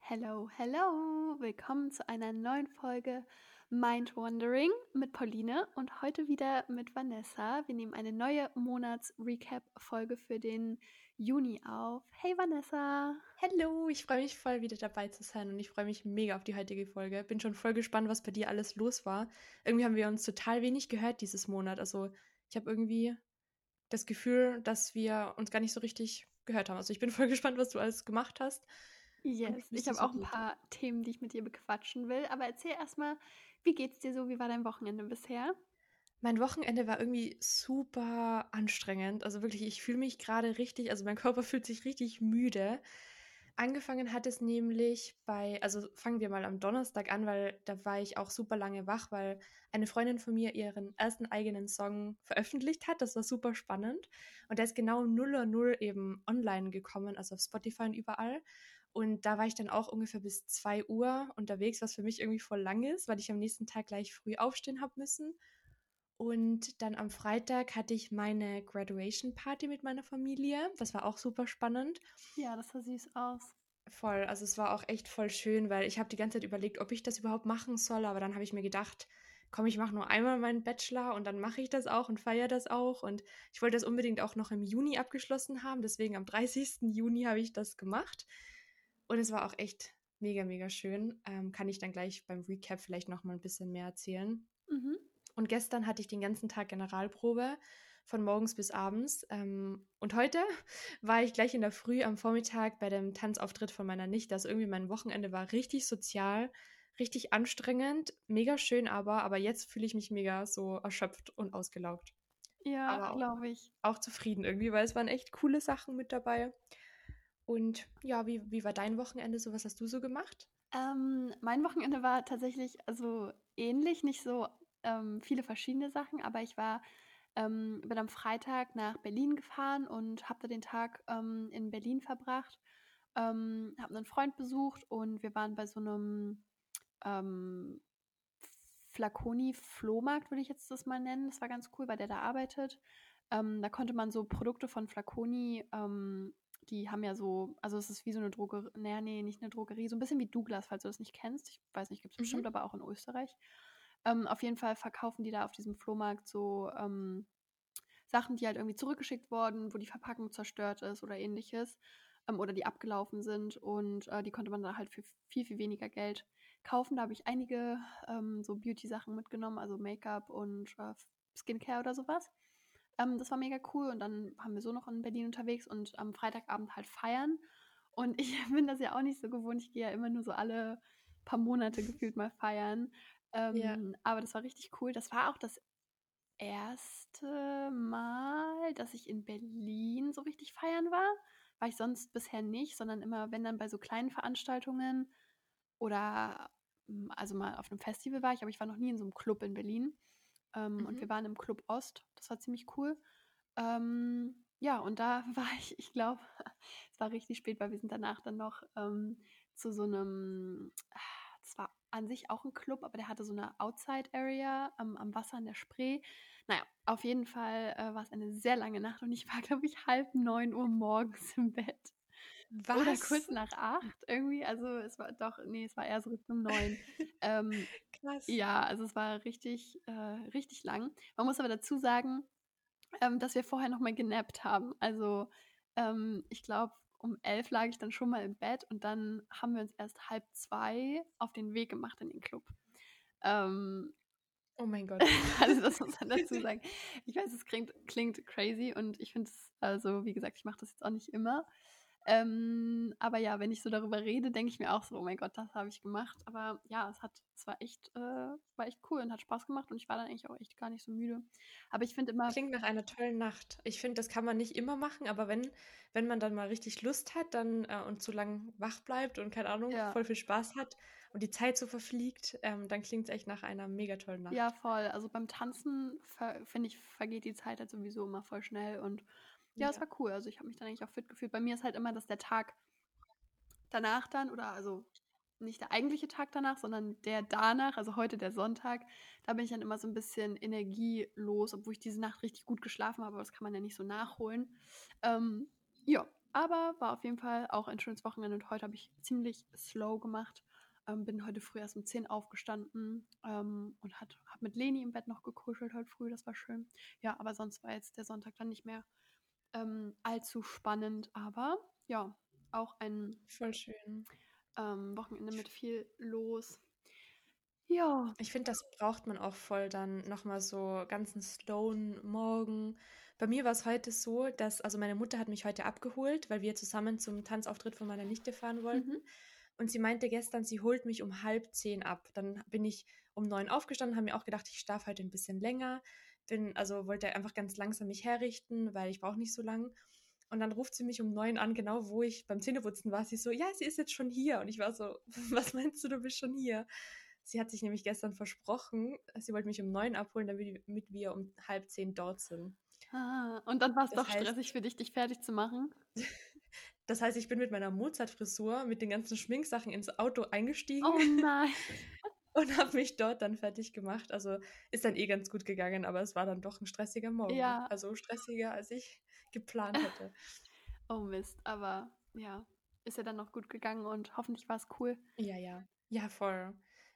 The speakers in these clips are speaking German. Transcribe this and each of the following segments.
Hello, hello! Willkommen zu einer neuen Folge Mind Wandering mit Pauline und heute wieder mit Vanessa. Wir nehmen eine neue Monats-Recap-Folge für den Juni auf. Hey Vanessa! Hallo, ich freue mich voll wieder dabei zu sein und ich freue mich mega auf die heutige Folge. Bin schon voll gespannt, was bei dir alles los war. Irgendwie haben wir uns total wenig gehört dieses Monat. Also ich habe irgendwie das Gefühl, dass wir uns gar nicht so richtig gehört haben. Also ich bin voll gespannt, was du alles gemacht hast. Yes, ich habe auch ein paar Themen, die ich mit dir bequatschen will. Aber erzähl erstmal, wie geht's dir so? Wie war dein Wochenende bisher? Mein Wochenende war irgendwie super anstrengend. Also wirklich, ich fühle mich gerade richtig, also mein Körper fühlt sich richtig müde. Angefangen hat es nämlich bei, also fangen wir mal am Donnerstag an, weil da war ich auch super lange wach, weil eine Freundin von mir ihren ersten eigenen Song veröffentlicht hat. Das war super spannend. Und der ist genau um 0 Uhr 0 eben online gekommen, also auf Spotify und überall. Und da war ich dann auch ungefähr bis 2 Uhr unterwegs, was für mich irgendwie voll lang ist, weil ich am nächsten Tag gleich früh aufstehen habe müssen. Und dann am Freitag hatte ich meine Graduation Party mit meiner Familie. Das war auch super spannend. Ja, das sah süß aus. Voll, also es war auch echt voll schön, weil ich habe die ganze Zeit überlegt, ob ich das überhaupt machen soll, aber dann habe ich mir gedacht, komm, ich mache nur einmal meinen Bachelor und dann mache ich das auch und feiere das auch. Und ich wollte das unbedingt auch noch im Juni abgeschlossen haben, deswegen am 30. Juni habe ich das gemacht. Und es war auch echt mega, mega schön. Ähm, kann ich dann gleich beim Recap vielleicht noch mal ein bisschen mehr erzählen. Mhm. Und gestern hatte ich den ganzen Tag Generalprobe von morgens bis abends. Ähm, und heute war ich gleich in der Früh am Vormittag bei dem Tanzauftritt von meiner Nichte. Also irgendwie mein Wochenende war richtig sozial, richtig anstrengend, mega schön aber. Aber jetzt fühle ich mich mega so erschöpft und ausgelaugt. Ja, glaube ich. Auch zufrieden irgendwie, weil es waren echt coole Sachen mit dabei. Und ja, wie, wie war dein Wochenende so? Was hast du so gemacht? Ähm, mein Wochenende war tatsächlich also ähnlich, nicht so ähm, viele verschiedene Sachen, aber ich war, ähm, bin am Freitag nach Berlin gefahren und habe da den Tag ähm, in Berlin verbracht, ähm, habe einen Freund besucht und wir waren bei so einem ähm, Flaconi-Flohmarkt, würde ich jetzt das mal nennen. Das war ganz cool, weil der da arbeitet. Ähm, da konnte man so Produkte von Flaconi ähm, die haben ja so, also es ist wie so eine Drogerie, naja, nee, nicht eine Drogerie, so ein bisschen wie Douglas, falls du das nicht kennst. Ich weiß nicht, gibt es mhm. bestimmt, aber auch in Österreich. Ähm, auf jeden Fall verkaufen die da auf diesem Flohmarkt so ähm, Sachen, die halt irgendwie zurückgeschickt wurden, wo die Verpackung zerstört ist oder ähnliches. Ähm, oder die abgelaufen sind und äh, die konnte man da halt für viel, viel weniger Geld kaufen. Da habe ich einige ähm, so Beauty-Sachen mitgenommen, also Make-up und äh, Skincare oder sowas. Ähm, das war mega cool und dann waren wir so noch in Berlin unterwegs und am Freitagabend halt feiern. Und ich bin das ja auch nicht so gewohnt. Ich gehe ja immer nur so alle paar Monate gefühlt mal feiern. Ähm, ja. Aber das war richtig cool. Das war auch das erste Mal, dass ich in Berlin so richtig feiern war. War ich sonst bisher nicht, sondern immer, wenn dann bei so kleinen Veranstaltungen oder hm, also mal auf einem Festival war ich, aber ich war noch nie in so einem Club in Berlin. Ähm, mhm. Und wir waren im Club Ost. Das war ziemlich cool. Ähm, ja, und da war ich, ich glaube, es war richtig spät, weil wir sind danach dann noch ähm, zu so einem, das war an sich auch ein Club, aber der hatte so eine Outside-Area am, am Wasser in der Spree. Naja, auf jeden Fall äh, war es eine sehr lange Nacht und ich war, glaube ich, halb neun Uhr morgens im Bett. Was? Oder kurz nach acht irgendwie. Also es war doch, nee, es war eher so Richtung neun. ähm, Krass. Ja, also es war richtig, äh, richtig lang. Man muss aber dazu sagen, ähm, dass wir vorher nochmal genappt haben. Also ähm, ich glaube, um elf lag ich dann schon mal im Bett und dann haben wir uns erst halb zwei auf den Weg gemacht in den Club. Ähm, oh mein Gott. also das muss man dazu sagen. Ich weiß, es klingt, klingt crazy und ich finde es, also wie gesagt, ich mache das jetzt auch nicht immer. Ähm, aber ja, wenn ich so darüber rede, denke ich mir auch so, oh mein Gott, das habe ich gemacht. Aber ja, es hat, es war echt, äh, war echt cool und hat Spaß gemacht und ich war dann eigentlich auch echt gar nicht so müde. Aber ich finde immer. Klingt nach einer tollen Nacht. Ich finde, das kann man nicht immer machen, aber wenn, wenn man dann mal richtig Lust hat dann äh, und zu lang wach bleibt und keine Ahnung, ja. voll viel Spaß hat und die Zeit so verfliegt, ähm, dann klingt es echt nach einer mega tollen Nacht. Ja, voll. Also beim Tanzen finde ich, vergeht die Zeit halt sowieso immer voll schnell und ja, es war cool. Also ich habe mich dann eigentlich auch fit gefühlt. Bei mir ist halt immer, dass der Tag danach dann, oder also nicht der eigentliche Tag danach, sondern der danach, also heute der Sonntag, da bin ich dann immer so ein bisschen energielos, obwohl ich diese Nacht richtig gut geschlafen habe, aber das kann man ja nicht so nachholen. Ähm, Ja, aber war auf jeden Fall auch ein schönes Wochenende und heute habe ich ziemlich slow gemacht. Ähm, bin heute früh erst um 10 aufgestanden ähm, und habe mit Leni im Bett noch gekuschelt heute früh, das war schön. Ja, aber sonst war jetzt der Sonntag dann nicht mehr ähm, allzu spannend, aber ja, auch ein Voll schön. ähm, Wochenende mit viel los. Ja. Ich finde, das braucht man auch voll dann nochmal so ganzen slowen Morgen. Bei mir war es heute so, dass, also meine Mutter hat mich heute abgeholt, weil wir zusammen zum Tanzauftritt von meiner Nichte fahren wollten. Mhm. Und sie meinte gestern, sie holt mich um halb zehn ab. Dann bin ich um neun aufgestanden, habe mir auch gedacht, ich schlafe heute ein bisschen länger. Bin, also wollte einfach ganz langsam mich herrichten, weil ich brauche nicht so lang. Und dann ruft sie mich um neun an, genau wo ich beim Zähneputzen war. Sie so, ja, sie ist jetzt schon hier. Und ich war so, was meinst du, du bist schon hier? Sie hat sich nämlich gestern versprochen, sie wollte mich um neun abholen, damit wir um halb zehn dort sind. Ah, und dann war es doch heißt- stressig für dich, dich fertig zu machen. Das heißt, ich bin mit meiner Mozart-Frisur, mit den ganzen Schminksachen ins Auto eingestiegen Oh nein. und habe mich dort dann fertig gemacht. Also ist dann eh ganz gut gegangen, aber es war dann doch ein stressiger Morgen. Ja. Also stressiger, als ich geplant hätte. Oh Mist, aber ja, ist ja dann noch gut gegangen und hoffentlich war es cool. Ja, ja. Ja, voll.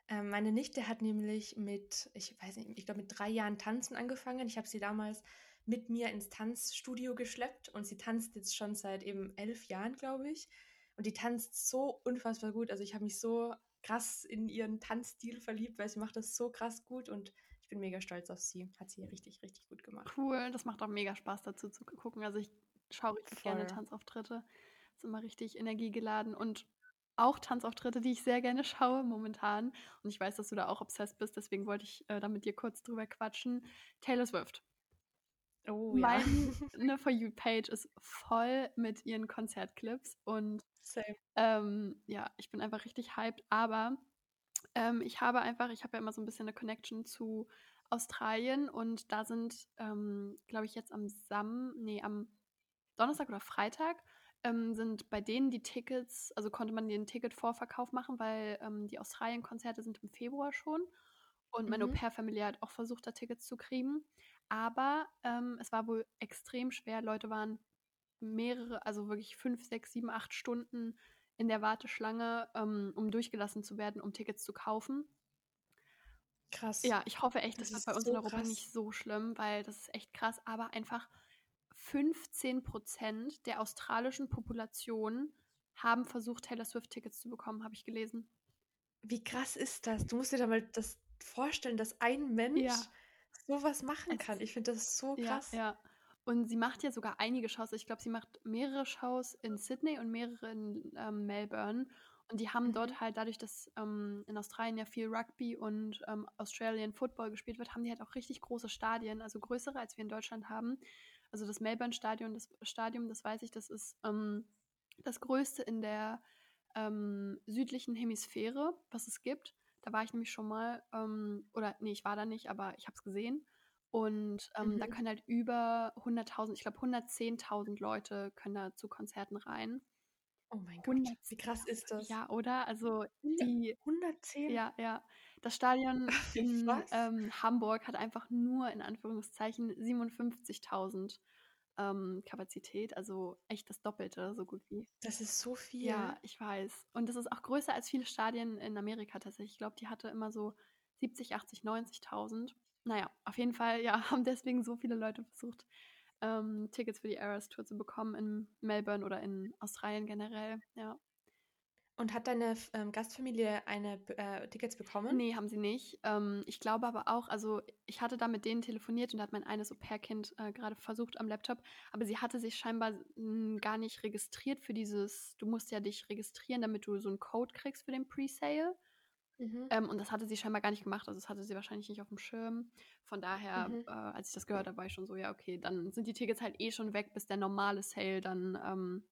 Ähm, meine Nichte hat nämlich mit, ich weiß nicht, ich glaube mit drei Jahren tanzen angefangen. Ich habe sie damals mit mir ins Tanzstudio geschleppt und sie tanzt jetzt schon seit eben elf Jahren, glaube ich. Und die tanzt so unfassbar gut. Also ich habe mich so krass in ihren Tanzstil verliebt, weil sie macht das so krass gut und ich bin mega stolz auf sie. Hat sie richtig, richtig gut gemacht. Cool, das macht auch mega Spaß dazu zu gucken. Also ich schaue richtig gerne. Tanzauftritte. Ist immer richtig energiegeladen und auch Tanzauftritte, die ich sehr gerne schaue momentan. Und ich weiß, dass du da auch obsessed bist, deswegen wollte ich äh, da mit dir kurz drüber quatschen. Taylor Swift. Oh ja. Meine For You-Page ist voll mit ihren Konzertclips und ähm, ja, ich bin einfach richtig hyped, aber ähm, ich habe einfach, ich habe ja immer so ein bisschen eine Connection zu Australien und da sind, ähm, glaube ich, jetzt am Sam, nee, am Donnerstag oder Freitag ähm, sind bei denen die Tickets, also konnte man den Ticket-Vorverkauf machen, weil ähm, die Australien-Konzerte sind im Februar schon und meine Mhm. Au-pair-Familie hat auch versucht, da Tickets zu kriegen. Aber ähm, es war wohl extrem schwer. Leute waren mehrere, also wirklich fünf, sechs, sieben, acht Stunden in der Warteschlange, ähm, um durchgelassen zu werden, um Tickets zu kaufen. Krass. Ja, ich hoffe echt, das, Das ist bei uns so in Europa krass. nicht so schlimm, weil das ist echt krass. Aber einfach 15 Prozent der australischen Population haben versucht, Taylor Swift-Tickets zu bekommen, habe ich gelesen. Wie krass ist das? Du musst dir da mal das vorstellen, dass ein Mensch Ja. Sowas machen Es- kann. Ich finde das so Ja, krass. ja. Und sie macht ja sogar einige Shows. Ich glaube, sie macht mehrere Shows in Sydney und mehrere in ähm, Melbourne. Und die haben Mhm. dort halt, dadurch, dass ähm, in Australien ja viel Rugby und ähm, Australian Football gespielt wird, haben die halt auch richtig große Stadien, also größere, als wir in Deutschland haben. Also das Melbourne-Stadion, das Stadium, das weiß ich, das ist ähm, das größte in der ähm, südlichen Hemisphäre, was es gibt. Da war ich nämlich schon mal, ähm, oder nee, ich war da nicht, aber ich habe es gesehen. Und ähm, da Mhm. können halt über 100.000, ich glaube 110.000 Leute können da zu Konzerten rein. Oh mein Gott, 100 wie krass ist das? Ja, oder? Also die, 110? ja, ja. Das Stadion in ähm, Hamburg hat einfach nur in Anführungszeichen 57.000 ähm, Kapazität, also echt das Doppelte, so gut wie. Das ist so viel. Ja, ich weiß. Und das ist auch größer als viele Stadien in Amerika tatsächlich. Ich glaube, die hatte immer so 70, 80, 90.000. Naja, auf jeden Fall, ja, haben deswegen so viele Leute versucht, ähm, Tickets für die Eras Tour zu bekommen in Melbourne oder in Australien generell. Ja. Und hat deine ähm, Gastfamilie eine äh, Tickets bekommen? Nee, haben sie nicht. Ähm, ich glaube aber auch, also ich hatte da mit denen telefoniert und da hat mein eines Au-pair-Kind äh, gerade versucht am Laptop, aber sie hatte sich scheinbar mh, gar nicht registriert für dieses, du musst ja dich registrieren, damit du so einen Code kriegst für den Presale. Mhm. Ähm, und das hatte sie scheinbar gar nicht gemacht, also das hatte sie wahrscheinlich nicht auf dem Schirm. Von daher, Mhm. äh, als ich das gehört habe, war ich schon so, ja, okay, dann sind die Tickets halt eh schon weg, bis der normale Sale dann ähm,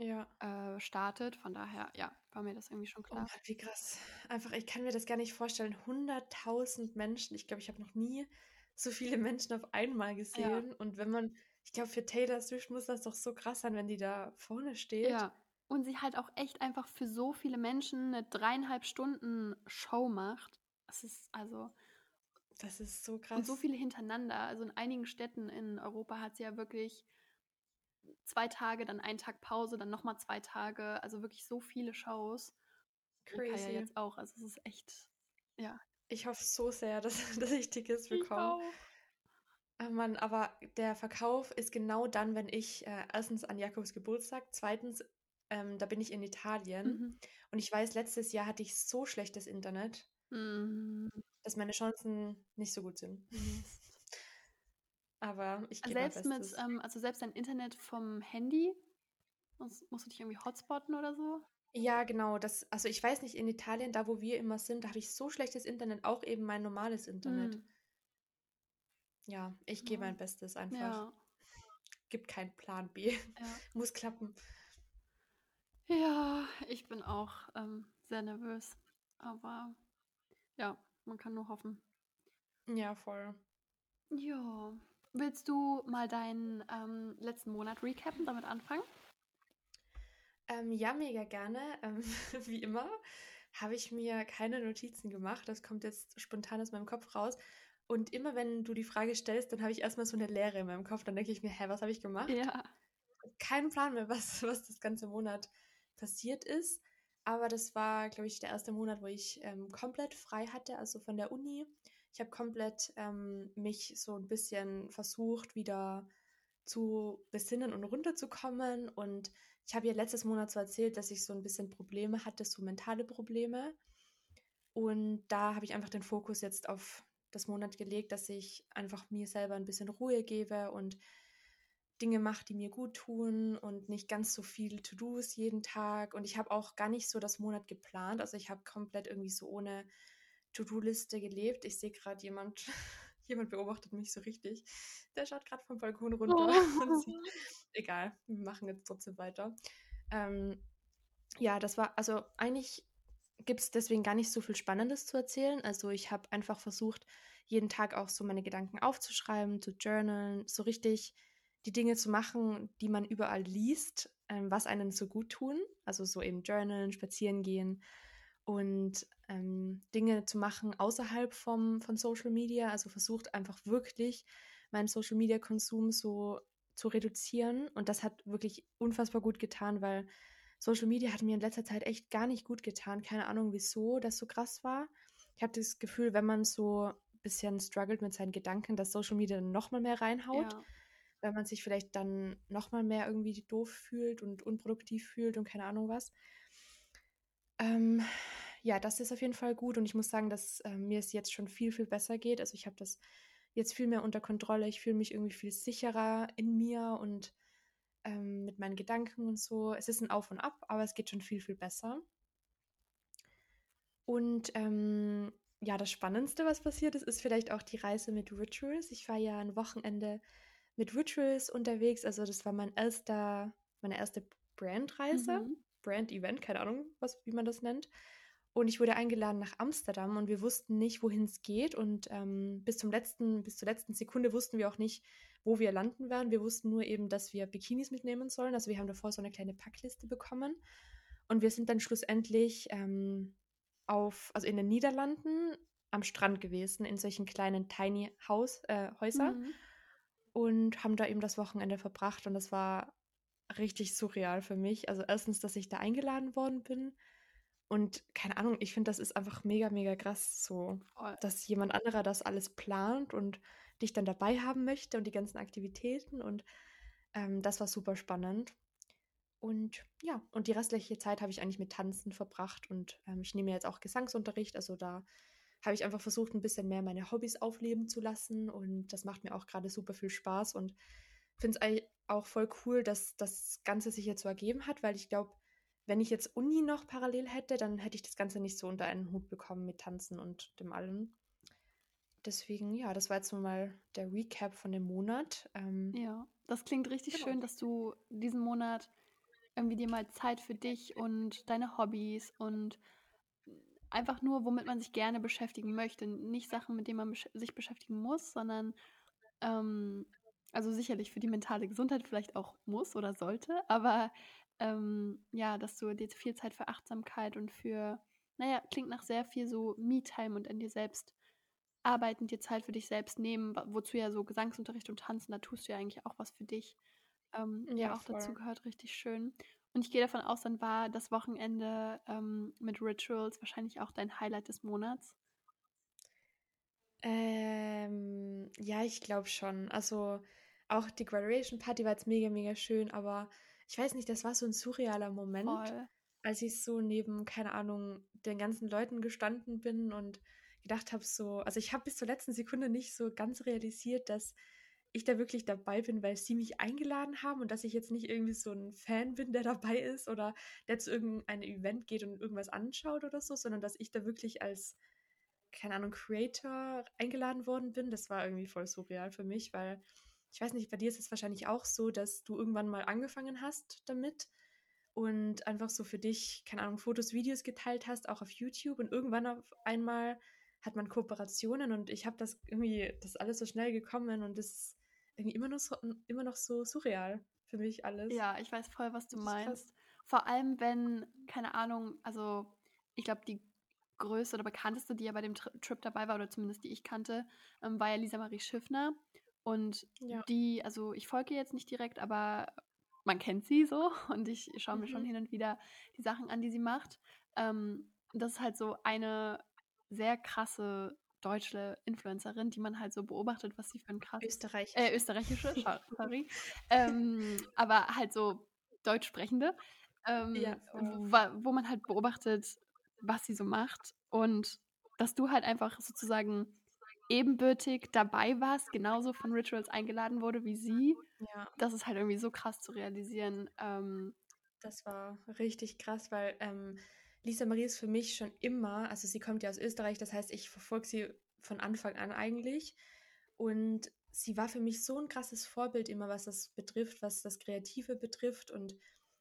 Ja. äh, startet. Von daher, ja, war mir das irgendwie schon Oh klar. Mann, wie krass. Einfach, ich kann mir das gar nicht vorstellen. 100.000 Menschen. Ich glaube, ich habe noch nie so viele Menschen auf einmal gesehen. Und wenn man, ich glaube, für Taylor Swift muss das doch so krass sein, wenn die da vorne steht. Ja. Und sie halt auch echt einfach für so viele Menschen eine dreieinhalb Stunden Show macht. Das ist also. Das ist so krass. Und so viele hintereinander. Also in einigen Städten in Europa hat sie ja wirklich zwei Tage, dann einen Tag Pause, dann nochmal zwei Tage. Also wirklich so viele Shows. Crazy. Ja jetzt auch. Also es ist echt, ja. Ich hoffe so sehr, dass, dass ich Tickets bekomme. Oh Mann, aber der Verkauf ist genau dann, wenn ich äh, erstens an Jakobs Geburtstag, zweitens, ähm, da bin ich in Italien. Mhm. Und ich weiß, letztes Jahr hatte ich so schlechtes Internet, mhm. dass meine Chancen nicht so gut sind. Aber ich gebe Selbst mit, ähm, also selbst dein Internet vom Handy, musst, musst du dich irgendwie hotspotten oder so? Ja, genau. Das, also ich weiß nicht, in Italien, da wo wir immer sind, da habe ich so schlechtes Internet, auch eben mein normales Internet. Mhm. Ja, ich gebe mein Bestes einfach. Ja. Gibt keinen Plan B. Ja. Muss klappen. Ja, ich bin auch ähm, sehr nervös. Aber ja, man kann nur hoffen. Ja, voll. Ja. Willst du mal deinen ähm, letzten Monat recappen, damit anfangen? Ähm, ja, mega gerne. Ähm, wie immer habe ich mir keine Notizen gemacht. Das kommt jetzt spontan aus meinem Kopf raus. Und immer wenn du die Frage stellst, dann habe ich erstmal so eine Leere in meinem Kopf. Dann denke ich mir, hä, was habe ich gemacht? Ja. Keinen Plan mehr, was, was das ganze Monat passiert ist. Aber das war, glaube ich, der erste Monat, wo ich ähm, komplett frei hatte, also von der Uni. Ich habe komplett ähm, mich so ein bisschen versucht, wieder zu besinnen und runterzukommen. Und ich habe ja letztes Monat so erzählt, dass ich so ein bisschen Probleme hatte, so mentale Probleme. Und da habe ich einfach den Fokus jetzt auf das Monat gelegt, dass ich einfach mir selber ein bisschen Ruhe gebe und Dinge mache, die mir gut tun und nicht ganz so viel To-Dos jeden Tag. Und ich habe auch gar nicht so das Monat geplant. Also ich habe komplett irgendwie so ohne To-Do-Liste gelebt. Ich sehe gerade jemand, jemand beobachtet mich so richtig. Der schaut gerade vom Balkon runter oh. und sieht, egal, wir machen jetzt trotzdem weiter. Ähm, ja, das war, also eigentlich gibt es deswegen gar nicht so viel Spannendes zu erzählen. Also ich habe einfach versucht, jeden Tag auch so meine Gedanken aufzuschreiben, zu journalen, so richtig die Dinge zu machen, die man überall liest, ähm, was einen so gut tun. Also so eben journalen, spazieren gehen und ähm, Dinge zu machen außerhalb vom, von Social Media. Also versucht einfach wirklich meinen Social Media Konsum so zu reduzieren. Und das hat wirklich unfassbar gut getan, weil Social Media hat mir in letzter Zeit echt gar nicht gut getan. Keine Ahnung, wieso das so krass war. Ich habe das Gefühl, wenn man so ein bisschen struggelt mit seinen Gedanken, dass Social Media noch mal mehr reinhaut. Ja. Wenn man sich vielleicht dann noch mal mehr irgendwie doof fühlt und unproduktiv fühlt und keine Ahnung was. Ähm, ja, das ist auf jeden Fall gut und ich muss sagen, dass äh, mir es jetzt schon viel, viel besser geht. Also ich habe das jetzt viel mehr unter Kontrolle. Ich fühle mich irgendwie viel sicherer in mir und ähm, mit meinen Gedanken und so. Es ist ein Auf und Ab, aber es geht schon viel, viel besser. Und ähm, ja, das Spannendste, was passiert ist, ist vielleicht auch die Reise mit Rituals. Ich war ja ein Wochenende mit Rituals unterwegs. Also das war mein erster, meine erste Brandreise, mhm. Brand-Event, keine Ahnung, was, wie man das nennt. Und ich wurde eingeladen nach Amsterdam und wir wussten nicht, wohin es geht. Und ähm, bis zum letzten, bis zur letzten Sekunde wussten wir auch nicht, wo wir landen werden. Wir wussten nur eben, dass wir Bikinis mitnehmen sollen. Also wir haben davor so eine kleine Packliste bekommen. Und wir sind dann schlussendlich ähm, auf, also in den Niederlanden am Strand gewesen, in solchen kleinen Tiny House, äh, Häuser. Mhm. Und haben da eben das Wochenende verbracht. Und das war richtig surreal für mich. Also erstens, dass ich da eingeladen worden bin. Und keine Ahnung, ich finde, das ist einfach mega, mega krass, so, dass jemand anderer das alles plant und dich dann dabei haben möchte und die ganzen Aktivitäten und ähm, das war super spannend. Und ja, und die restliche Zeit habe ich eigentlich mit Tanzen verbracht und ähm, ich nehme jetzt auch Gesangsunterricht, also da habe ich einfach versucht, ein bisschen mehr meine Hobbys aufleben zu lassen und das macht mir auch gerade super viel Spaß und finde es eigentlich auch voll cool, dass das Ganze sich jetzt so ergeben hat, weil ich glaube, wenn ich jetzt Uni noch parallel hätte, dann hätte ich das Ganze nicht so unter einen Hut bekommen mit Tanzen und dem allem deswegen, ja, das war jetzt mal der Recap von dem Monat. Ähm, ja, das klingt richtig genau. schön, dass du diesen Monat irgendwie dir mal Zeit für dich und deine Hobbys und einfach nur, womit man sich gerne beschäftigen möchte. Nicht Sachen, mit denen man besch sich beschäftigen muss, sondern ähm, also sicherlich für die mentale Gesundheit vielleicht auch muss oder sollte, aber ähm, ja, dass du dir viel Zeit für Achtsamkeit und für, naja, klingt nach sehr viel so Me-Time und an dir selbst arbeiten, dir Zeit für dich selbst nehmen, wozu ja so Gesangsunterricht und Tanzen, da tust du ja eigentlich auch was für dich. ähm, ja, Ja, auch dazu voll. gehört, richtig schön. Und ich gehe davon aus, dann war das Wochenende ähm, mit Rituals wahrscheinlich auch dein Highlight des Monats. Ähm, ja, ich glaube schon. Also auch die Graduation Party war jetzt mega, mega schön, aber ich weiß nicht, das war so ein surrealer Moment, Voll. als ich so neben, keine Ahnung, den ganzen Leuten gestanden bin und gedacht habe, so, also ich habe bis zur letzten Sekunde nicht so ganz realisiert, dass ich da wirklich dabei bin, weil sie mich eingeladen haben und dass ich jetzt nicht irgendwie so ein Fan bin, der dabei ist oder der zu irgendeinem Event geht und irgendwas anschaut oder so, sondern dass ich da wirklich als keine Ahnung, Creator eingeladen worden bin. Das war irgendwie voll surreal für mich, weil ich weiß nicht, bei dir ist es wahrscheinlich auch so, dass du irgendwann mal angefangen hast damit und einfach so für dich, keine Ahnung, Fotos, Videos geteilt hast, auch auf YouTube und irgendwann auf einmal hat man Kooperationen und ich habe das irgendwie, das ist alles so schnell gekommen und das ist irgendwie immer noch so, immer noch so surreal für mich alles. Ja, ich weiß voll, was du meinst. Vor allem, wenn, keine Ahnung, also ich glaube, die größte oder bekannteste, die ja bei dem Tri Trip dabei war, oder zumindest die ich kannte, ähm, war ja Lisa Marie Schiffner. Und Ja. die, also ich folge jetzt nicht direkt, aber man kennt sie so und ich schaue mir schon Mhm. hin und wieder die Sachen an, die sie macht. Ähm, das ist halt so eine sehr krasse deutsche Influencerin, die man halt so beobachtet, was sie für ein krasses Österreich. äh, österreichische, sorry. ähm, aber halt so deutsch sprechende, ähm, Ja, wo, wo man halt beobachtet, was sie so macht und dass du halt einfach sozusagen ebenbürtig dabei warst, genauso von Rituals eingeladen wurde wie sie. Ja. Das ist halt irgendwie so krass zu realisieren. Ähm, Das war richtig krass, weil ähm, Lisa Marie ist für mich schon immer, also sie kommt ja aus Österreich, das heißt, ich verfolge sie von Anfang an eigentlich. Und sie war für mich so ein krasses Vorbild immer, was das betrifft, was das Kreative betrifft. Und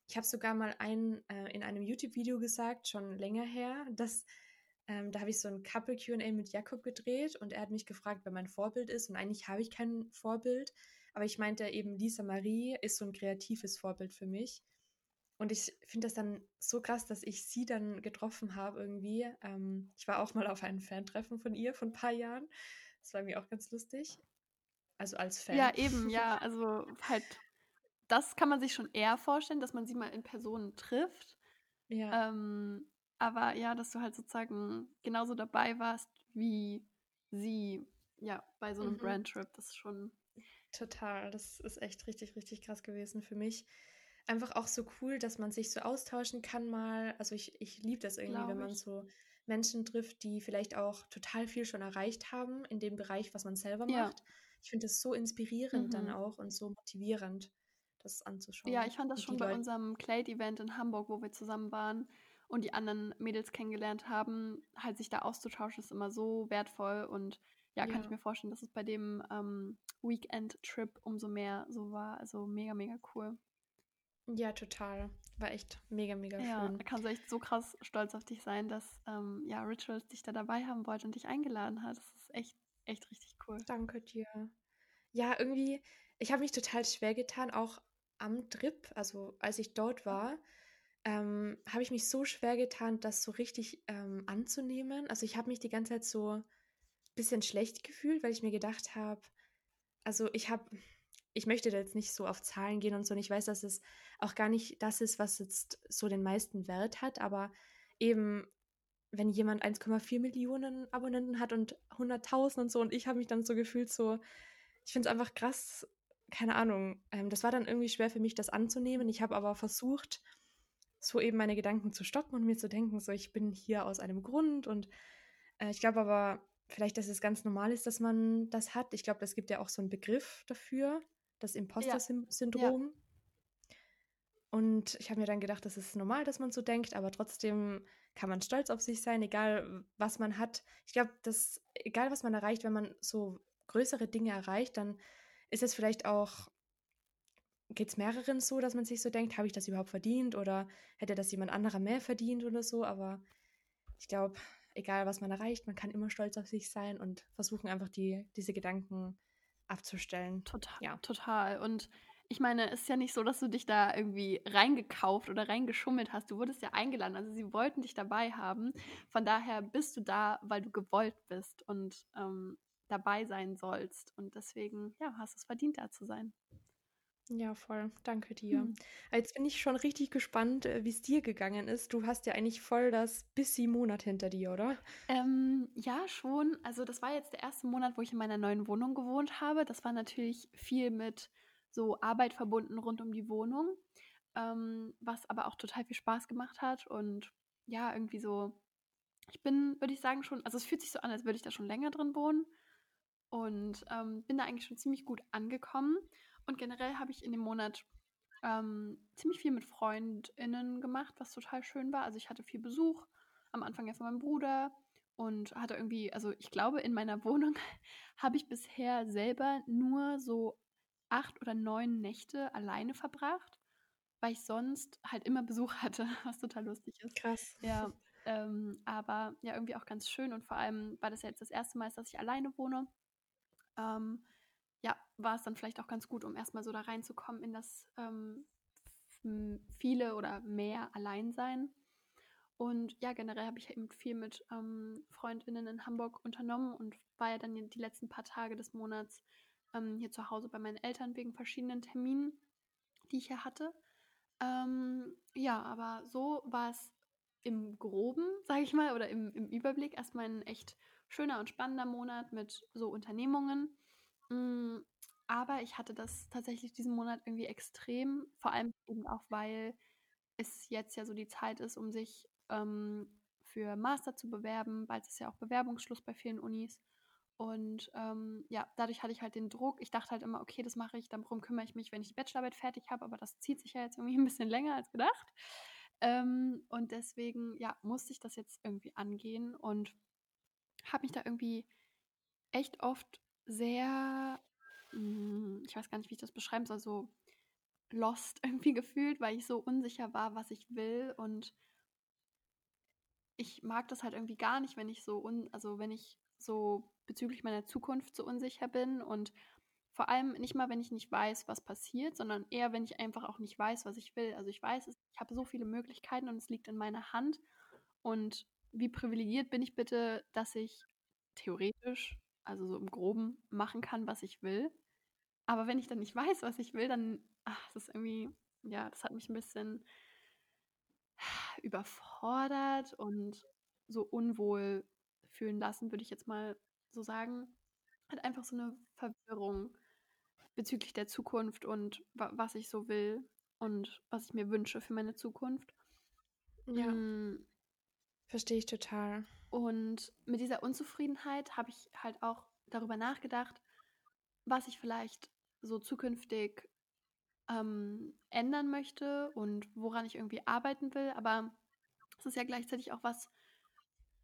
ich habe sogar mal ein, äh, in einem YouTube-Video gesagt, schon länger her, dass ähm, da habe ich so ein Couple QA mit Jakob gedreht und er hat mich gefragt, wer mein Vorbild ist. Und eigentlich habe ich kein Vorbild, aber ich meinte eben, Lisa Marie ist so ein kreatives Vorbild für mich. Und ich finde das dann so krass, dass ich sie dann getroffen habe irgendwie. Ähm, ich war auch mal auf einem Fantreffen von ihr von ein paar Jahren. Das war mir auch ganz lustig. Also als Fan. ja, eben, ja, also halt, das kann man sich schon eher vorstellen, dass man sie mal in Person trifft. Ja, Ähm, aber ja, dass du halt sozusagen genauso dabei warst wie sie, ja, bei so einem Mhm. Brandtrip, das ist schon, total. Das ist echt richtig, richtig krass gewesen für mich. Einfach auch so cool, dass man sich so austauschen kann mal. Also ich, ich liebe das irgendwie, wenn glaube man ich. so Menschen trifft, die vielleicht auch total viel schon erreicht haben in dem Bereich, was man selber Ja. macht. Ich finde das so inspirierend dann Mhm. auch und so motivierend, das Ja, anzuschauen. ich fand das schon bei Leute, unserem Clade-Event in Hamburg, wo wir zusammen waren und die anderen Mädels kennengelernt haben, halt sich da auszutauschen, ist immer so wertvoll und ja, kann ich ja. mir vorstellen, dass es bei dem ähm, Weekend-Trip umso mehr so war. Also mega, mega cool. Ja, total. War echt mega, mega Ja, da schön. kannst du echt so krass stolz auf dich sein, dass ähm, ja, Rituals dich da dabei haben wollte und dich eingeladen hat. Das ist echt, echt richtig cool. Danke dir. Ja, irgendwie, ich habe mich total schwer getan, auch am Trip, also als ich dort war, ähm, habe ich mich so schwer getan, das so richtig ähm, anzunehmen. Also ich habe mich die ganze Zeit so ein bisschen schlecht gefühlt, weil ich mir gedacht habe, also ich habe, ich möchte da jetzt nicht so auf Zahlen gehen und so, und ich weiß, dass es auch gar nicht das ist, was jetzt so den meisten Wert hat, aber eben, wenn jemand 1,4 Millionen Abonnenten hat und 100.000 und so, und ich habe mich dann so gefühlt, so, ich finde es einfach krass, keine Ahnung, ähm, das war dann irgendwie schwer für mich, das anzunehmen. Ich habe aber versucht, so eben meine Gedanken zu stoppen und mir zu denken, so, ich bin hier aus einem Grund und äh, ich glaube aber, vielleicht, dass es ganz normal ist, dass man das hat. Ich glaube, es gibt ja auch so einen Begriff dafür, das Ja, ja, Imposter-Syndrom. Und ich habe mir dann gedacht, das ist normal, dass man so denkt, aber trotzdem kann man stolz auf sich sein, egal was man hat. Ich glaube, dass egal was man erreicht, wenn man so größere Dinge erreicht, dann ist es vielleicht auch, geht es mehreren so, dass man sich so denkt, habe ich das überhaupt verdient oder hätte das jemand anderer mehr verdient oder so. Aber ich glaube, egal was man erreicht, man kann immer stolz auf sich sein und versuchen einfach die, diese Gedanken abzustellen. total, Ja. total. Und ich meine, es ist ja nicht so, dass du dich da irgendwie reingekauft oder reingeschummelt hast. Du wurdest ja eingeladen. Also sie wollten dich dabei haben. Von daher bist du da, weil du gewollt bist und ähm, dabei sein sollst. Und deswegen, ja, hast du es verdient, da zu sein. Ja, voll. Danke dir. Mhm. Jetzt bin ich schon richtig gespannt, äh, wie es dir gegangen ist. Du hast ja eigentlich voll das busy Monat hinter dir, oder? Ähm, ja, schon. Also das war jetzt der erste Monat, wo ich in meiner neuen Wohnung gewohnt habe. Das war natürlich viel mit so Arbeit verbunden rund um die Wohnung, ähm, was aber auch total viel Spaß gemacht hat. Und ja, irgendwie so, ich bin, würde ich sagen, schon, also es fühlt sich so an, als würde ich da schon länger drin wohnen. Und ähm, bin da eigentlich schon ziemlich gut angekommen. Und generell habe ich in dem Monat ähm, ziemlich viel mit FreundInnen gemacht, was total schön war. Also ich hatte viel Besuch, am Anfang ja von meinem Bruder und hatte irgendwie, also ich glaube, in meiner Wohnung habe ich bisher selber nur so acht oder neun Nächte alleine verbracht, weil ich sonst halt immer Besuch hatte, was total lustig ist. Krass. Ja, ähm, aber ja, irgendwie auch ganz schön und vor allem war das ja jetzt das erste Mal, dass ich alleine wohne. Ähm, ja, war es dann vielleicht auch ganz gut, um erstmal so da reinzukommen in das ähm, viele oder mehr Alleinsein. Und ja, generell habe ich eben viel mit ähm, Freundinnen in Hamburg unternommen und war ja dann die letzten paar Tage des Monats ähm, hier zu Hause bei meinen Eltern wegen verschiedenen Terminen, die ich hier hatte. Ähm, ja, aber so war es im Groben, sage ich mal, oder im, im Überblick erstmal ein echt schöner und spannender Monat mit so Unternehmungen. Mm, aber ich hatte das tatsächlich diesen Monat irgendwie extrem, vor allem eben auch, weil es jetzt ja so die Zeit ist, um sich ähm, für Master zu bewerben. Bald ist ja auch Bewerbungsschluss bei vielen Unis. Und ähm, ja, dadurch hatte ich halt den Druck. Ich dachte halt immer, okay, das mache ich, darum kümmere ich mich, wenn ich die Bachelorarbeit fertig habe, aber das zieht sich ja jetzt irgendwie ein bisschen länger als gedacht. Ähm, und deswegen, ja, musste ich das jetzt irgendwie angehen und habe mich da irgendwie echt oft sehr, hm, ich weiß gar nicht, wie ich das beschreiben soll, so lost irgendwie gefühlt, weil ich so unsicher war, was ich will und ich mag das halt irgendwie gar nicht, wenn ich so un also wenn ich so bezüglich meiner Zukunft so unsicher bin und vor allem nicht mal, wenn ich nicht weiß, was passiert, sondern eher, wenn ich einfach auch nicht weiß, was ich will. Also ich weiß, ich habe so viele Möglichkeiten und es liegt in meiner Hand. Und wie privilegiert bin ich bitte, dass ich theoretisch also so im Groben machen kann, was ich will. Aber wenn ich dann nicht weiß, was ich will, dann, ach, das ist irgendwie, ja, das hat mich ein bisschen überfordert und so unwohl fühlen lassen, würde ich jetzt mal so sagen. Hat einfach so eine Verwirrung bezüglich der Zukunft und wa was ich so will und was ich mir wünsche für meine Zukunft. Ja. Hm. Verstehe ich total. Und mit dieser Unzufriedenheit habe ich halt auch darüber nachgedacht, was ich vielleicht so zukünftig ähm, ändern möchte und woran ich irgendwie arbeiten will. Aber es ist ja gleichzeitig auch was,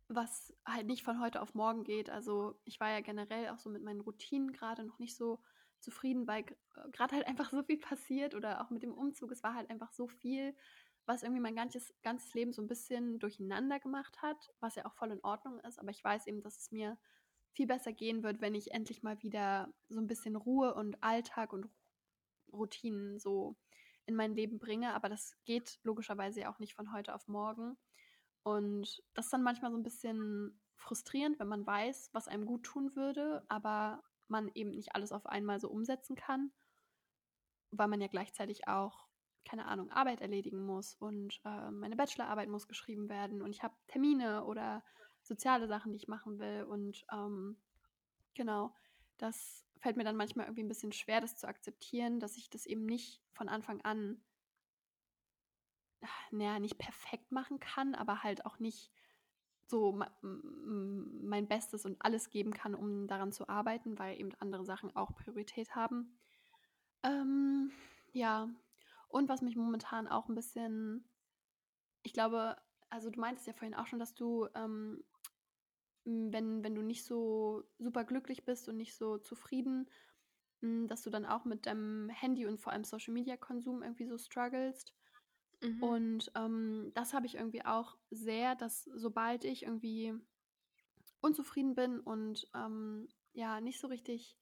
was halt nicht von heute auf morgen geht. Also ich war ja generell auch so mit meinen Routinen gerade noch nicht so zufrieden, weil gerade halt einfach so viel passiert oder auch mit dem Umzug. Es war halt einfach so viel, was irgendwie mein ganzes, ganzes Leben so ein bisschen durcheinander gemacht hat, was ja auch voll in Ordnung ist. Aber ich weiß eben, dass es mir viel besser gehen wird, wenn ich endlich mal wieder so ein bisschen Ruhe und Alltag und Routinen so in mein Leben bringe. Aber das geht logischerweise auch nicht von heute auf morgen. Und das ist dann manchmal so ein bisschen frustrierend, wenn man weiß, was einem gut tun würde, aber man eben nicht alles auf einmal so umsetzen kann, weil man ja gleichzeitig auch keine Ahnung, Arbeit erledigen muss und äh, meine Bachelorarbeit muss geschrieben werden und ich habe Termine oder soziale Sachen, die ich machen will und ähm, genau, das fällt mir dann manchmal irgendwie ein bisschen schwer, das zu akzeptieren, dass ich das eben nicht von Anfang an, naja, nicht perfekt machen kann, aber halt auch nicht so mein Bestes und alles geben kann, um daran zu arbeiten, weil eben andere Sachen auch Priorität haben. Ähm, ja, und was mich momentan auch ein bisschen, ich glaube, also du meintest ja vorhin auch schon, dass du, ähm, wenn, wenn du nicht so super glücklich bist und nicht so zufrieden, dass du dann auch mit deinem Handy und vor allem Social Media Konsum irgendwie so strugglest. Mhm. Und ähm, das habe ich irgendwie auch sehr, dass sobald ich irgendwie unzufrieden bin und ähm, ja, nicht so richtig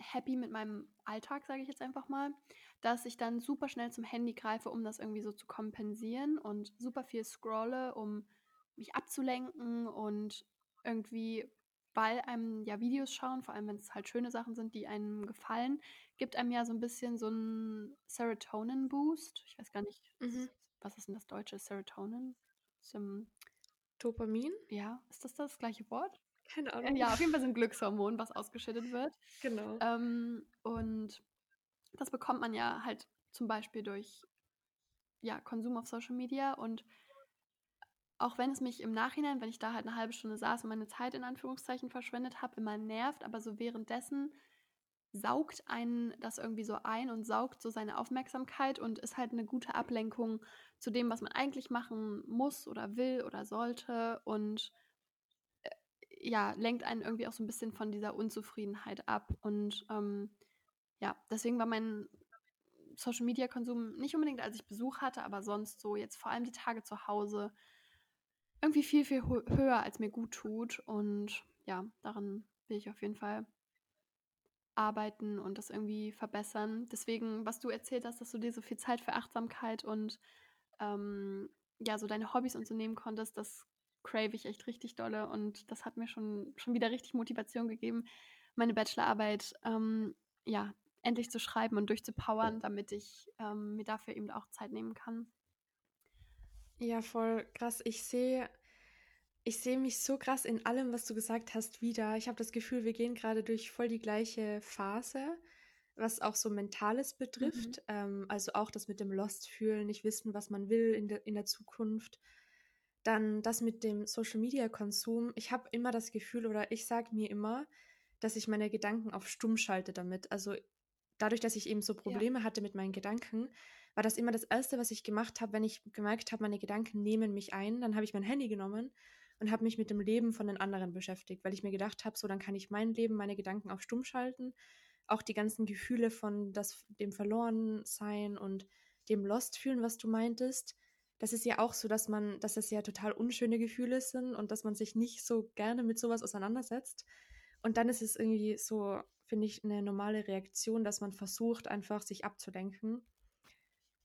happy mit meinem Alltag, sage ich jetzt einfach mal, dass ich dann super schnell zum Handy greife, um das irgendwie so zu kompensieren und super viel scrolle, um mich abzulenken und irgendwie weil einem ja Videos schauen, vor allem wenn es halt schöne Sachen sind, die einem gefallen, gibt einem ja so ein bisschen so einen Serotonin-Boost. Ich weiß gar nicht, Mhm. was ist denn das deutsche Serotonin? Sim Dopamin? ja, ist das das gleiche Wort? Keine Äh, Ahnung. ja, auf jeden Fall so 'n Glückshormon, was ausgeschüttet wird. Genau. Ähm, und das bekommt man ja halt zum Beispiel durch, ja, Konsum auf Social Media und auch wenn es mich im Nachhinein, wenn ich da halt 'ne halbe Stunde saß und meine Zeit in Anführungszeichen verschwendet habe, immer nervt, aber so währenddessen saugt einen das irgendwie so ein und saugt so seine Aufmerksamkeit und ist halt 'ne gute Ablenkung zu dem, was man eigentlich machen muss oder will oder sollte und, äh, ja, lenkt einen irgendwie auch so 'n bisschen von dieser Unzufriedenheit ab. Und, ähm, ja, deswegen war mein Social-Media-Konsum nicht unbedingt, als ich Besuch hatte, aber sonst so jetzt vor allem die Tage zu Hause irgendwie viel, viel hö höher, als mir guttut. Und ja, daran will ich auf jeden Fall arbeiten und das irgendwie verbessern. Deswegen, was du erzählt hast, dass du dir so viel Zeit für Achtsamkeit und, ähm, ja, so deine Hobbys und so nehmen konntest, das crave ich echt richtig dolle und das hat mir schon schon wieder richtig Motivation gegeben, meine Bachelorarbeit, ähm, ja, endlich zu schreiben und durchzupowern, damit ich, ähm, mir dafür eben auch Zeit nehmen kann. Ja, voll krass. Ich sehe ich sehe mich so krass in allem, was du gesagt hast, wieder. Ich habe das Gefühl, wir gehen gerade durch voll die gleiche Phase, was auch so Mentales Mhm. betrifft. Ähm, also auch das mit dem Lost-Fühlen, nicht wissen, was man will in der in der Zukunft. Dann das mit dem Social-Media-Konsum. Ich habe immer das Gefühl oder ich sage mir immer, dass ich meine Gedanken auf stumm schalte damit. Also dadurch, dass ich eben so Ja. Probleme hatte mit meinen Gedanken, war das immer das Erste, was ich gemacht habe, wenn ich gemerkt habe, meine Gedanken nehmen mich ein. Dann habe ich mein Handy genommen und habe mich mit dem Leben von den anderen beschäftigt, weil ich mir gedacht habe, so dann kann ich mein Leben, meine Gedanken auf stumm schalten. Auch die ganzen Gefühle von das, dem Verlorensein und dem Lost fühlen, was du meintest. Das ist ja auch so, dass man, dass das ja total unschöne Gefühle sind und dass man sich nicht so gerne mit sowas auseinandersetzt. Und dann ist es irgendwie so, finde ich, eine normale Reaktion, dass man versucht, einfach sich abzulenken.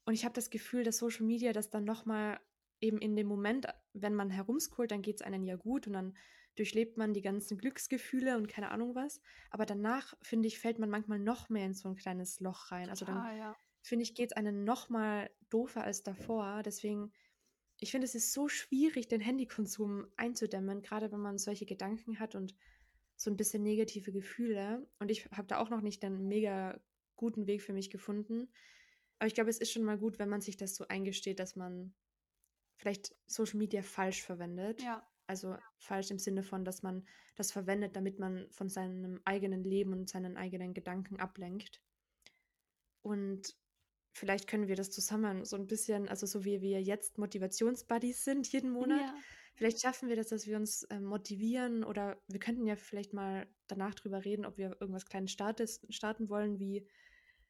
Und ich habe das Gefühl, dass Social Media das dann nochmal eben in dem Moment, wenn man herumscrollt, dann geht es einem ja gut und dann durchlebt man die ganzen Glücksgefühle und keine Ahnung was. Aber danach, finde ich, fällt man manchmal noch mehr in so ein kleines Loch rein. Also dann, ja. finde ich, geht es einem noch mal doofer als davor. Deswegen, ich finde, es ist so schwierig, den Handykonsum einzudämmen, gerade wenn man solche Gedanken hat und so ein bisschen negative Gefühle. Und ich habe da auch noch nicht einen mega guten Weg für mich gefunden. Aber ich glaube, es ist schon mal gut, wenn man sich das so eingesteht, dass man vielleicht Social Media falsch verwendet. Ja. Also falsch im Sinne von, dass man das verwendet, damit man von seinem eigenen Leben und seinen eigenen Gedanken ablenkt. Und vielleicht können wir das zusammen so ein bisschen, also so wie wir jetzt Motivationsbuddies sind jeden Monat, Ja. Vielleicht schaffen wir das, dass wir uns äh, motivieren oder wir könnten ja vielleicht mal danach drüber reden, ob wir irgendwas Kleines startes, starten wollen, wie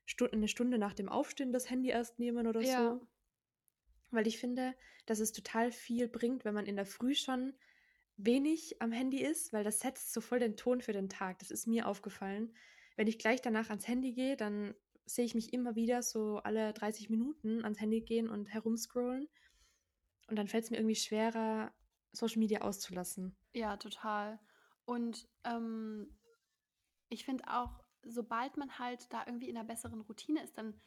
Stu eine Stunde nach dem Aufstehen das Handy erst nehmen oder Ja. so. Weil ich finde, dass es total viel bringt, wenn man in der Früh schon wenig am Handy ist, weil das setzt so voll den Ton für den Tag. Das ist mir aufgefallen. Wenn ich gleich danach ans Handy gehe, dann sehe ich mich immer wieder so alle 30 Minuten ans Handy gehen und herumscrollen. Und dann fällt es mir irgendwie schwerer, Social Media auszulassen. Ja, total. Und ähm, ich finde auch, sobald man halt da irgendwie in einer besseren Routine ist, dann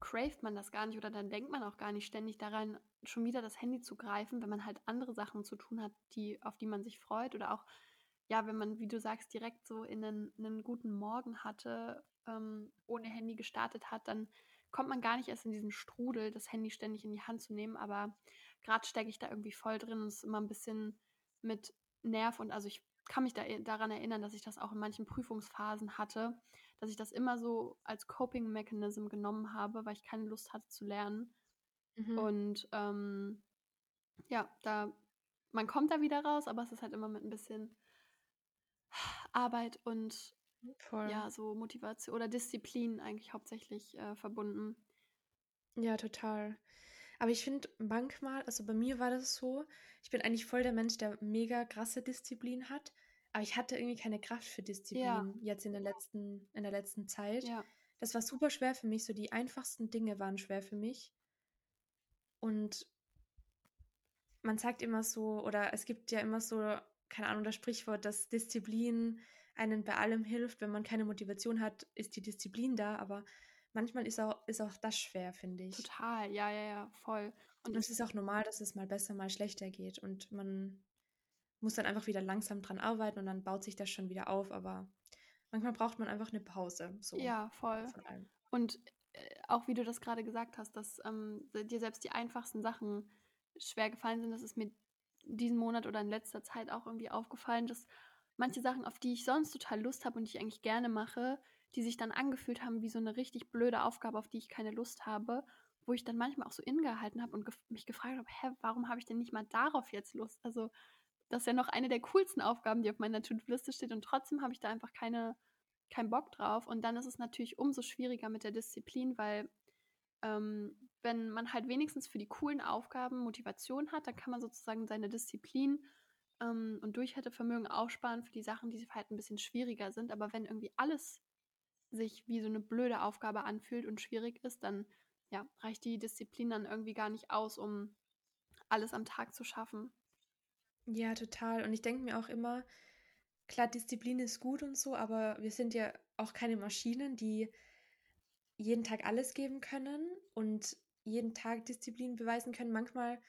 craved man das gar nicht oder dann denkt man auch gar nicht ständig daran, schon wieder das Handy zu greifen, wenn man halt andere Sachen zu tun hat, die, auf die man sich freut. Oder auch, ja, wenn man, wie du sagst, direkt so in einen, einen guten Morgen hatte, ähm, ohne Handy gestartet hat, dann kommt man gar nicht erst in diesen Strudel, das Handy ständig in die Hand zu nehmen. Aber gerade stecke ich da irgendwie voll drin und es ist immer ein bisschen mit Nerv und also ich kann mich da, daran erinnern, dass ich das auch in manchen Prüfungsphasen hatte, dass ich das immer so als Coping-Mechanism genommen habe, weil ich keine Lust hatte zu lernen. Mhm. Und ähm, ja, da, man kommt da wieder raus, aber es ist halt immer mit ein bisschen Arbeit und Voll. ja, so Motivation oder Disziplin eigentlich hauptsächlich äh, verbunden. Ja, total. Aber ich finde manchmal, also bei mir war das so, ich bin eigentlich voll der Mensch, der mega krasse Disziplin hat, aber ich hatte irgendwie keine Kraft für Disziplin Ja. jetzt in der letzten, in der letzten Zeit. Ja, Das war super schwer für mich, so die einfachsten Dinge waren schwer für mich. Und man sagt immer so, oder es gibt ja immer so keine Ahnung, das Sprichwort, dass Disziplin einen bei allem hilft. Wenn man keine Motivation hat, ist die Disziplin da, aber manchmal ist auch, ist auch das schwer, finde ich. Total, ja, ja, ja, voll. Und es ist auch normal, dass es mal besser, mal schlechter geht. Und man muss dann einfach wieder langsam dran arbeiten und dann baut sich das schon wieder auf. Aber manchmal braucht man einfach eine Pause. So ja, voll. Und äh, auch wie du das gerade gesagt hast, dass ähm, dir selbst die einfachsten Sachen schwer gefallen sind, das ist mir diesen Monat oder in letzter Zeit auch irgendwie aufgefallen, dass manche Sachen, auf die ich sonst total Lust habe und die ich eigentlich gerne mache, die sich dann angefühlt haben wie so eine richtig blöde Aufgabe, auf die ich keine Lust habe, wo ich dann manchmal auch so ingehalten habe und gef mich gefragt habe, hä, warum habe ich denn nicht mal darauf jetzt Lust? Also das ist ja noch eine der coolsten Aufgaben, die auf meiner To-Do-Liste steht und trotzdem habe ich da einfach keine, keinen Bock drauf. Und dann ist es natürlich umso schwieriger mit der Disziplin, weil ähm, wenn man halt wenigstens für die coolen Aufgaben Motivation hat, dann kann man sozusagen seine Disziplin ähm, und Durchhaltevermögen aufsparen für die Sachen, die halt ein bisschen schwieriger sind. Aber wenn irgendwie alles sich wie so eine blöde Aufgabe anfühlt und schwierig ist, dann ja, reicht die Disziplin dann irgendwie gar nicht aus, um alles am Tag zu schaffen. Ja, total. Und ich denke mir auch immer, klar, Disziplin ist gut und so, aber wir sind ja auch keine Maschinen, die jeden Tag alles geben können und jeden Tag Disziplin beweisen können. Manchmal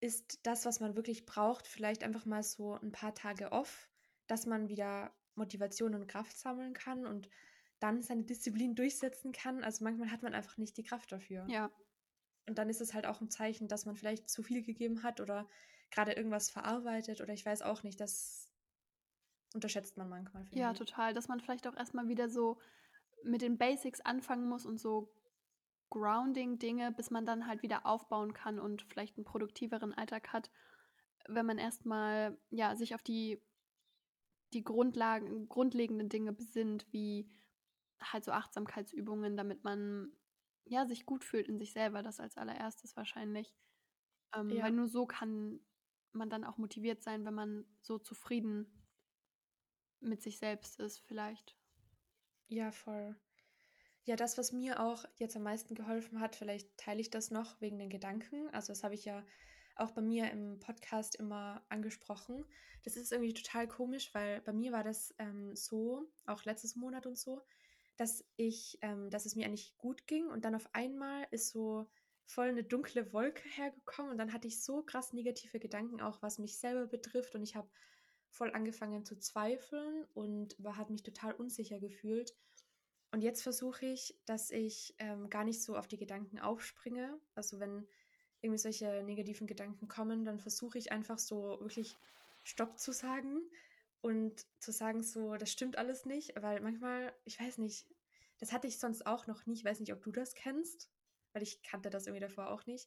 ist das, was man wirklich braucht, vielleicht einfach mal so ein paar Tage off, dass man wieder Motivation und Kraft sammeln kann und dann seine Disziplin durchsetzen kann. Also manchmal hat man einfach nicht die Kraft dafür. Ja. Und dann ist es halt auch ein Zeichen, dass man vielleicht zu viel gegeben hat oder gerade irgendwas verarbeitet oder ich weiß auch nicht, das unterschätzt man manchmal. Ja, ich. total. Dass man vielleicht auch erstmal wieder so mit den Basics anfangen muss und so Grounding-Dinge, bis man dann halt wieder aufbauen kann und vielleicht einen produktiveren Alltag hat, wenn man erstmal ja, sich auf die, die Grundlagen, grundlegenden Dinge besinnt, wie halt so Achtsamkeitsübungen, damit man ja sich gut fühlt in sich selber, das als allererstes wahrscheinlich. Ähm, ja. Weil nur so kann man dann auch motiviert sein, wenn man so zufrieden mit sich selbst ist, vielleicht. Ja, voll. Ja, das, was mir auch jetzt am meisten geholfen hat, vielleicht teile ich das noch wegen den Gedanken. Also, das habe ich ja auch bei mir im Podcast immer angesprochen. Das ist irgendwie total komisch, weil bei mir war das ähm, so, auch letztes Monat und so, dass ich, ähm, dass es mir eigentlich gut ging und dann auf einmal ist so voll eine dunkle Wolke hergekommen und dann hatte ich so krass negative Gedanken auch, was mich selber betrifft und ich habe voll angefangen zu zweifeln und war, hat mich total unsicher gefühlt. Und jetzt versuche ich, dass ich ähm, gar nicht so auf die Gedanken aufspringe. Also wenn irgendwie solche negativen Gedanken kommen, dann versuche ich einfach so wirklich Stopp zu sagen und zu sagen so, das stimmt alles nicht, weil manchmal, ich weiß nicht, das hatte ich sonst auch noch nie. Ich weiß nicht, ob du das kennst, weil ich kannte das irgendwie davor auch nicht.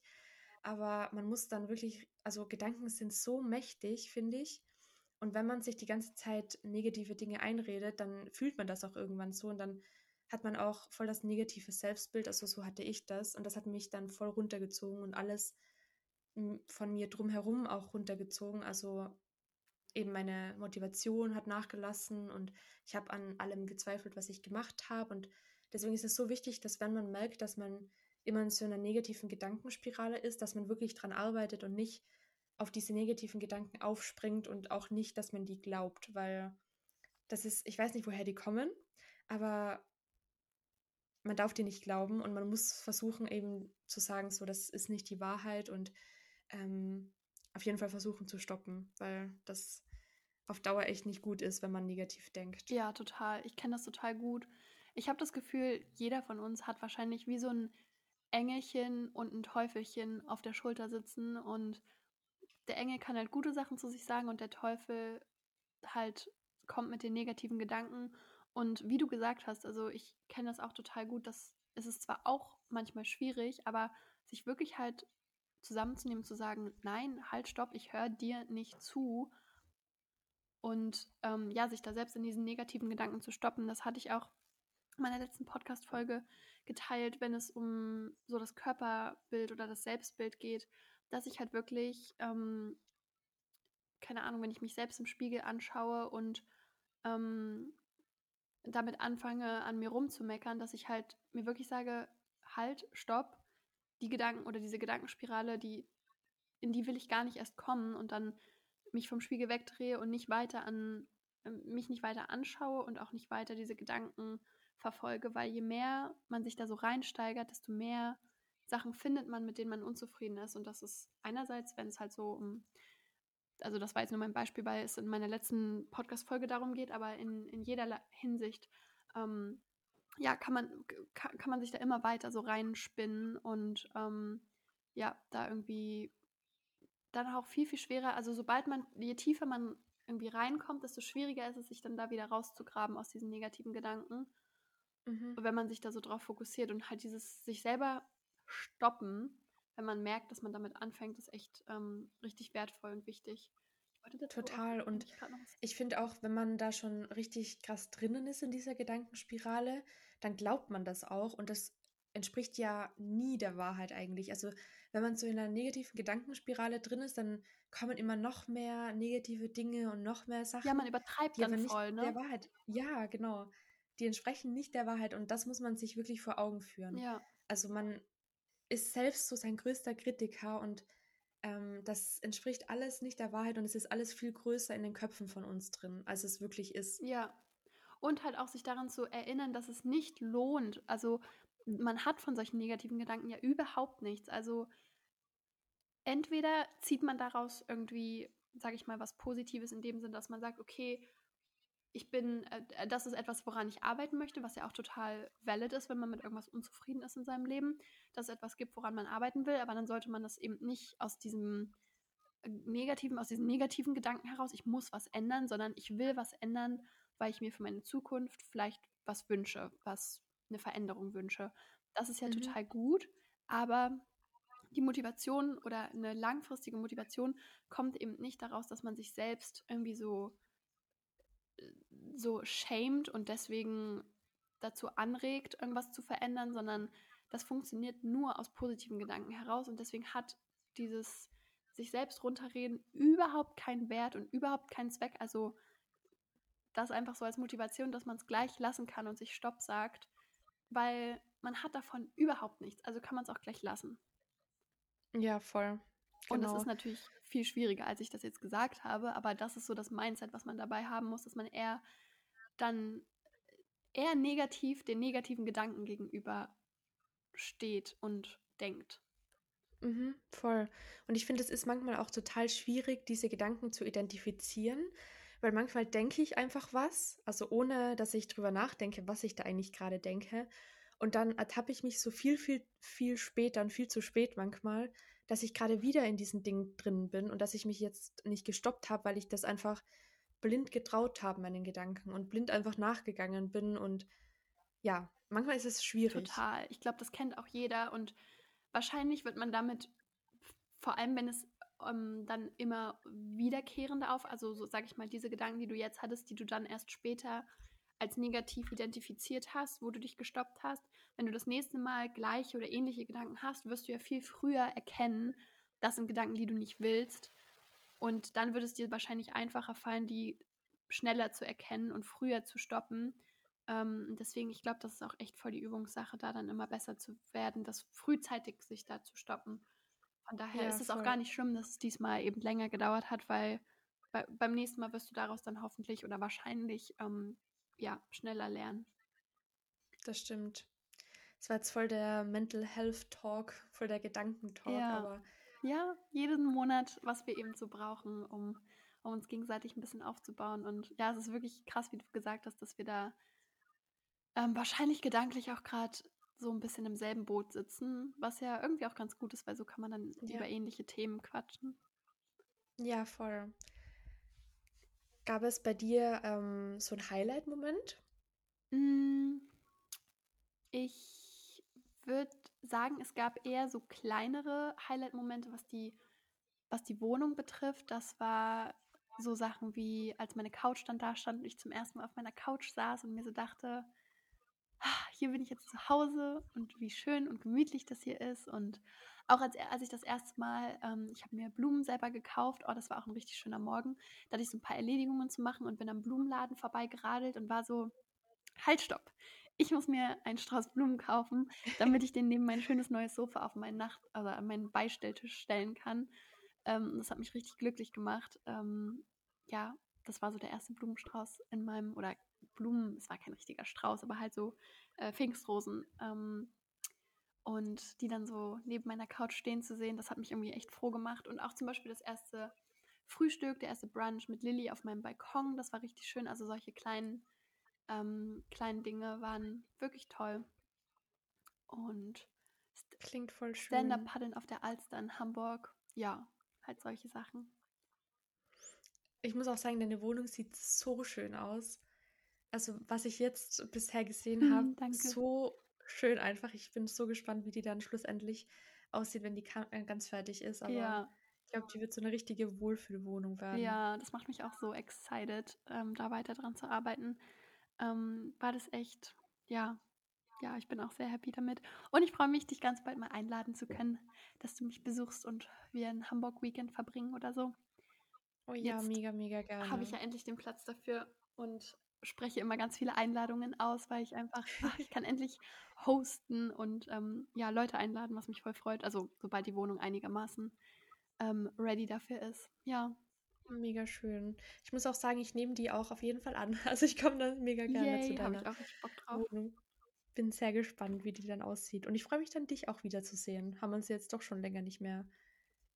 Aber man muss dann wirklich, also Gedanken sind so mächtig, finde ich. Und wenn man sich die ganze Zeit negative Dinge einredet, dann fühlt man das auch irgendwann so und dann hat man auch voll das negative Selbstbild. Also so hatte ich das und das hat mich dann voll runtergezogen und alles von mir drumherum auch runtergezogen. Also eben meine Motivation hat nachgelassen und ich habe an allem gezweifelt, was ich gemacht habe. Und deswegen ist es so wichtig, dass wenn man merkt, dass man immer in so einer negativen Gedankenspirale ist, dass man wirklich dran arbeitet und nicht auf diese negativen Gedanken aufspringt und auch nicht, dass man die glaubt, weil das ist, ich weiß nicht, woher die kommen, aber man darf die nicht glauben und man muss versuchen eben zu sagen, so, das ist nicht die Wahrheit und ähm, auf jeden Fall versuchen zu stoppen, weil das auf Dauer echt nicht gut ist, wenn man negativ denkt. Ja, total. Ich kenne das total gut. Ich habe das Gefühl, jeder von uns hat wahrscheinlich wie so ein Engelchen und ein Teufelchen auf der Schulter sitzen und der Engel kann halt gute Sachen zu sich sagen und der Teufel halt kommt mit den negativen Gedanken. Und wie du gesagt hast, also ich kenne das auch total gut, dass es ist zwar auch manchmal schwierig, aber sich wirklich halt zusammenzunehmen, zu sagen, nein, halt, stopp, ich höre dir nicht zu. Und ähm, ja, sich da selbst in diesen negativen Gedanken zu stoppen, das hatte ich auch in meiner letzten Podcast-Folge geteilt, wenn es um so das Körperbild oder das Selbstbild geht, dass ich halt wirklich, ähm, keine Ahnung, wenn ich mich selbst im Spiegel anschaue und ähm, damit anfange, an mir rumzumeckern, dass ich halt mir wirklich sage, halt, stopp, die Gedanken oder diese Gedankenspirale, die, in die will ich gar nicht erst kommen und dann mich vom Spiegel wegdrehe und nicht weiter an, ähm, mich nicht weiter anschaue und auch nicht weiter diese Gedanken verfolge, weil je mehr man sich da so reinsteigert, desto mehr Sachen findet man, mit denen man unzufrieden ist. Und das ist einerseits, wenn es halt so um, also das war jetzt nur mein Beispiel, weil es in meiner letzten Podcast-Folge darum geht, aber in, in jeder Hinsicht, ähm, ja, kann man, kann, man sich da immer weiter so reinspinnen und ähm, ja, da irgendwie dann auch viel, viel schwerer, also sobald man, je tiefer man irgendwie reinkommt, desto schwieriger ist es, sich dann da wieder rauszugraben aus diesen negativen Gedanken. Mhm. Wenn man sich da so drauf fokussiert und halt dieses sich selber stoppen, wenn man merkt, dass man damit anfängt, ist echt ähm, richtig wertvoll und wichtig. Total. Und ich finde auch, wenn man da schon richtig krass drinnen ist in dieser Gedankenspirale, dann glaubt man das auch. Und das entspricht ja nie der Wahrheit eigentlich. Also wenn man so in einer negativen Gedankenspirale drin ist, dann kommen immer noch mehr negative Dinge und noch mehr Sachen. Ja, man übertreibt dann voll, ne? Der Wahrheit. Ja, genau. Die entsprechen nicht der Wahrheit und das muss man sich wirklich vor Augen führen. Ja. Also man ist selbst so sein größter Kritiker und ähm, das entspricht alles nicht der Wahrheit und es ist alles viel größer in den Köpfen von uns drin, als es wirklich ist. Ja. Und halt auch sich daran zu erinnern, dass es nicht lohnt. Also man hat von solchen negativen Gedanken ja überhaupt nichts. Also entweder zieht man daraus irgendwie, sage ich mal, was Positives in dem Sinn, dass man sagt, okay, ich bin, äh, das ist etwas, woran ich arbeiten möchte, was ja auch total valid ist, wenn man mit irgendwas unzufrieden ist in seinem Leben, dass es etwas gibt, woran man arbeiten will, aber dann sollte man das eben nicht aus diesem äh, negativen, aus diesen negativen Gedanken heraus, ich muss was ändern, sondern ich will was ändern, weil ich mir für meine Zukunft vielleicht was wünsche, was eine Veränderung wünsche. Das ist ja mhm. total gut, aber die Motivation oder eine langfristige Motivation kommt eben nicht daraus, dass man sich selbst irgendwie so so schämt und deswegen dazu anregt, irgendwas zu verändern, sondern das funktioniert nur aus positiven Gedanken heraus und deswegen hat dieses sich selbst runterreden überhaupt keinen Wert und überhaupt keinen Zweck. Also das einfach so als Motivation, dass man es gleich lassen kann und sich Stopp sagt, weil man hat davon überhaupt nichts. Also kann man es auch gleich lassen. Ja, voll. Genau. Und das ist natürlich viel schwieriger, als ich das jetzt gesagt habe, aber das ist so das Mindset, was man dabei haben muss, dass man eher dann eher negativ den negativen Gedanken gegenüber steht und denkt. Mhm, voll. Und ich finde, es ist manchmal auch total schwierig, diese Gedanken zu identifizieren, weil manchmal denke ich einfach was, also ohne dass ich drüber nachdenke, was ich da eigentlich gerade denke. Und dann ertappe ich mich so viel, viel, viel später und viel zu spät manchmal, dass ich gerade wieder in diesem Ding drin bin und dass ich mich jetzt nicht gestoppt habe, weil ich das einfach blind getraut habe, meinen Gedanken und blind einfach nachgegangen bin. Und ja, manchmal ist es schwierig. Total. Ich glaube, das kennt auch jeder und wahrscheinlich wird man damit, vor allem wenn es ähm, dann immer wiederkehrende auf, also so sage ich mal, diese Gedanken, die du jetzt hattest, die du dann erst später als negativ identifiziert hast, wo du dich gestoppt hast, wenn du das nächste Mal gleiche oder ähnliche Gedanken hast, wirst du ja viel früher erkennen, das sind Gedanken, die du nicht willst. Und dann wird es dir wahrscheinlich einfacher fallen, die schneller zu erkennen und früher zu stoppen. Ähm, deswegen, ich glaube, das ist auch echt voll die Übungssache, da dann immer besser zu werden, das frühzeitig sich da zu stoppen. Von daher ja, ist es voll. auch gar nicht schlimm, dass es diesmal eben länger gedauert hat, weil bei, beim nächsten Mal wirst du daraus dann hoffentlich oder wahrscheinlich ähm, ja, schneller lernen. Das stimmt. Es war jetzt voll der Mental Health Talk, voll der Gedankentalk, ja. aber. Ja, jeden Monat, was wir eben so brauchen, um, um uns gegenseitig ein bisschen aufzubauen. Und ja, es ist wirklich krass, wie du gesagt hast, dass wir da ähm, wahrscheinlich gedanklich auch gerade so ein bisschen im selben Boot sitzen, was ja irgendwie auch ganz gut ist, weil so kann man dann ja. über ähnliche Themen quatschen. Ja, voll. Gab es bei dir ähm, so ein Highlight-Moment? Mm, ich würde sagen, es gab eher so kleinere Highlight-Momente, was die, was die Wohnung betrifft. Das war so Sachen wie, als meine Couch dann da stand und ich zum ersten Mal auf meiner Couch saß und mir so dachte, hier bin ich jetzt zu Hause und wie schön und gemütlich das hier ist. Und auch als, als ich das erste Mal, ähm, ich habe mir Blumen selber gekauft, oh, das war auch ein richtig schöner Morgen, da hatte ich so ein paar Erledigungen zu machen und bin am Blumenladen vorbeigeradelt und war so, halt, stopp ich muss mir einen Strauß Blumen kaufen, damit ich den neben mein schönes neues Sofa auf meinen Nacht, also an meinen Beistelltisch stellen kann. Ähm, das hat mich richtig glücklich gemacht. Ähm, ja, das war so der erste Blumenstrauß in meinem, oder Blumen, es war kein richtiger Strauß, aber halt so äh, Pfingstrosen. Ähm, und die dann so neben meiner Couch stehen zu sehen, das hat mich irgendwie echt froh gemacht. Und auch zum Beispiel das erste Frühstück, der erste Brunch mit Lilly auf meinem Balkon, das war richtig schön. Also solche kleinen, ähm, kleinen Dinge waren wirklich toll. Und klingt voll schön. Stand-up-Paddeln auf der Alster in Hamburg, ja, halt solche Sachen. Ich muss auch sagen, deine Wohnung sieht so schön aus. Also, was ich jetzt bisher gesehen habe, so schön einfach. Ich bin so gespannt, wie die dann schlussendlich aussieht, wenn die äh, ganz fertig ist. Aber ja. ich glaube, die wird so eine richtige Wohlfühlwohnung werden. Ja, das macht mich auch so excited, ähm, da weiter dran zu arbeiten. Ähm, war das echt, ja, ja, ich bin auch sehr happy damit. Und ich freue mich, dich ganz bald mal einladen zu können, dass du mich besuchst und wir ein Hamburg-Weekend verbringen oder so. Oh ja, Jetzt mega, mega gerne. Habe ich ja endlich den Platz dafür und spreche immer ganz viele Einladungen aus, weil ich einfach, ach, ich kann endlich hosten und ähm, ja, Leute einladen, was mich voll freut. Also sobald die Wohnung einigermaßen ähm, ready dafür ist. Ja. Mega schön. Ich muss auch sagen, ich nehme die auch auf jeden Fall an. Also ich komme dann mega gerne Yay, zu deiner ich auch Bock drauf. Wohnung. Bin sehr gespannt, wie die dann aussieht. Und ich freue mich dann, dich auch wieder zu sehen. Haben wir uns jetzt doch schon länger nicht mehr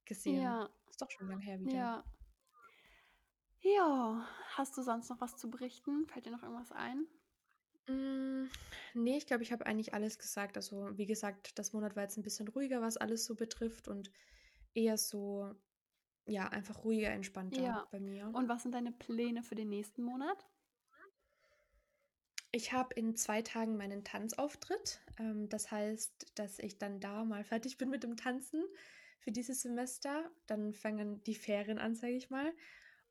gesehen. Ja. Ist doch schon lange her wieder. Ja. Ja, hast du sonst noch was zu berichten? Fällt dir noch irgendwas ein? Mm, nee, ich glaube, ich habe eigentlich alles gesagt. Also, wie gesagt, das Monat war jetzt ein bisschen ruhiger, was alles so betrifft und eher so, ja, einfach ruhiger, entspannter Ja. bei mir. Und was sind deine Pläne für den nächsten Monat? Ich habe in zwei Tagen meinen Tanzauftritt. Ähm, das heißt, dass ich dann da mal fertig bin mit dem Tanzen für dieses Semester. Dann fangen die Ferien an, sage ich mal.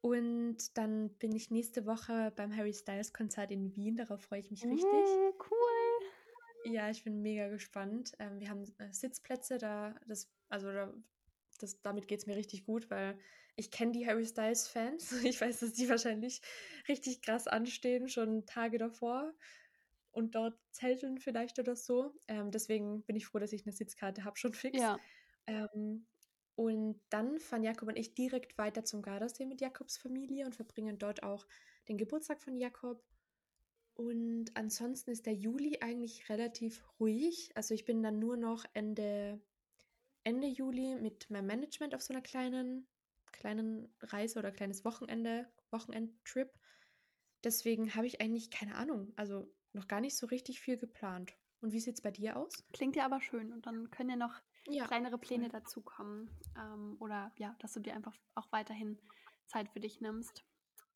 Und dann bin ich nächste Woche beim Harry Styles Konzert in Wien. Darauf freue ich mich richtig. Mm, cool. Ja, ich bin mega gespannt. Ähm, wir haben äh, Sitzplätze da. Das, also da, das, damit geht es mir richtig gut, weil ich kenne die Harry Styles Fans. Ich weiß, dass die wahrscheinlich richtig krass anstehen, schon Tage davor. Und dort zelteln vielleicht oder so. Ähm, deswegen bin ich froh, dass ich eine Sitzkarte habe, schon fix. Ja. Ähm, und dann fahren Jakob und ich direkt weiter zum Gardasee mit Jakobs Familie und verbringen dort auch den Geburtstag von Jakob. Und ansonsten ist der Juli eigentlich relativ ruhig. Also ich bin dann nur noch Ende, Ende Juli mit meinem Management auf so einer kleinen, kleinen Reise oder kleines Wochenende, Wochenendtrip. Deswegen habe ich eigentlich keine Ahnung, also noch gar nicht so richtig viel geplant. Und wie sieht es bei dir aus? Klingt ja aber schön. Und dann können ja noch ja, kleinere Pläne dazukommen. Ähm, oder ja, dass du dir einfach auch weiterhin Zeit für dich nimmst.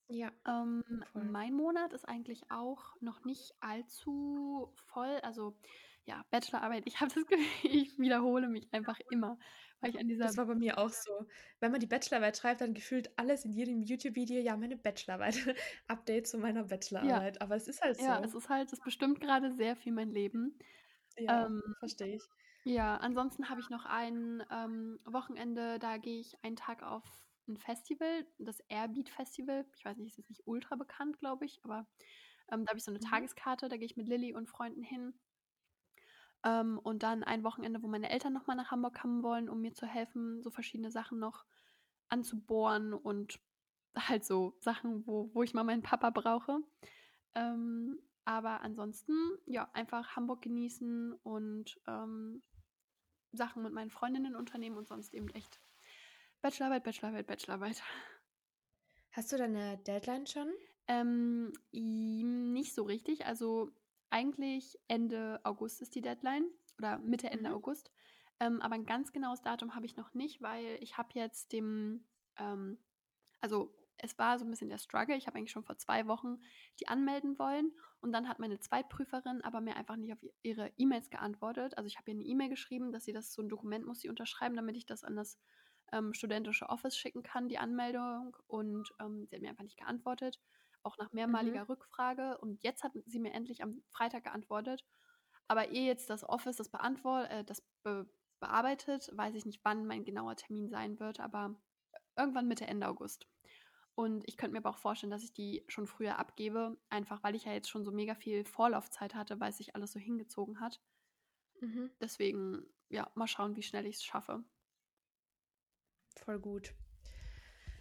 Ja. Ähm, mein Monat ist eigentlich auch noch nicht allzu voll. Also ja, Bachelorarbeit, ich habe das Gefühl, ich wiederhole mich einfach immer. Weil ich an dieser das war bei mir auch so. Wenn man die Bachelorarbeit schreibt, dann gefühlt alles in jedem YouTube-Video, ja, meine Bachelorarbeit, Update zu meiner Bachelorarbeit. Ja. Aber es ist halt so. Ja, es ist halt, es bestimmt gerade sehr viel mein Leben. Ja, ähm, verstehe ich. Ja, ansonsten habe ich noch ein ähm, Wochenende, da gehe ich einen Tag auf ein Festival, das Airbeat Festival. Ich weiß nicht, ist jetzt nicht ultra bekannt, glaube ich, aber ähm, da habe ich so eine mhm. Tageskarte, da gehe ich mit Lilly und Freunden hin. Ähm, und dann ein Wochenende, wo meine Eltern nochmal nach Hamburg kommen wollen, um mir zu helfen, so verschiedene Sachen noch anzubohren und halt so Sachen, wo, wo ich mal meinen Papa brauche. Ähm, aber ansonsten, ja, einfach Hamburg genießen und ähm, Sachen mit meinen Freundinnen unternehmen und sonst eben echt Bachelorarbeit, Bachelorarbeit, Bachelorarbeit. Hast du deine Deadline schon? Ähm, nicht so richtig. Also eigentlich Ende August ist die Deadline oder Mitte, Ende mhm. August. Ähm, aber ein ganz genaues Datum habe ich noch nicht, weil ich habe jetzt dem, ähm, also es war so ein bisschen der Struggle. Ich habe eigentlich schon vor zwei Wochen die anmelden wollen und dann hat meine Zweitprüferin aber mir einfach nicht auf ihre E-Mails geantwortet. Also ich habe ihr eine E-Mail geschrieben, dass sie das so ein Dokument muss sie unterschreiben, damit ich das an das ähm, studentische Office schicken kann, die Anmeldung. Und ähm, sie hat mir einfach nicht geantwortet, auch nach mehrmaliger mhm. Rückfrage. Und jetzt hat sie mir endlich am Freitag geantwortet. Aber ehe jetzt das Office das beantwortet, äh, das be bearbeitet, weiß ich nicht, wann mein genauer Termin sein wird, aber irgendwann Mitte, Ende August. Und ich könnte mir aber auch vorstellen, dass ich die schon früher abgebe, einfach weil ich ja jetzt schon so mega viel Vorlaufzeit hatte, weil sich alles so hingezogen hat. Mhm. Deswegen, ja, mal schauen, wie schnell ich es schaffe. voll gut.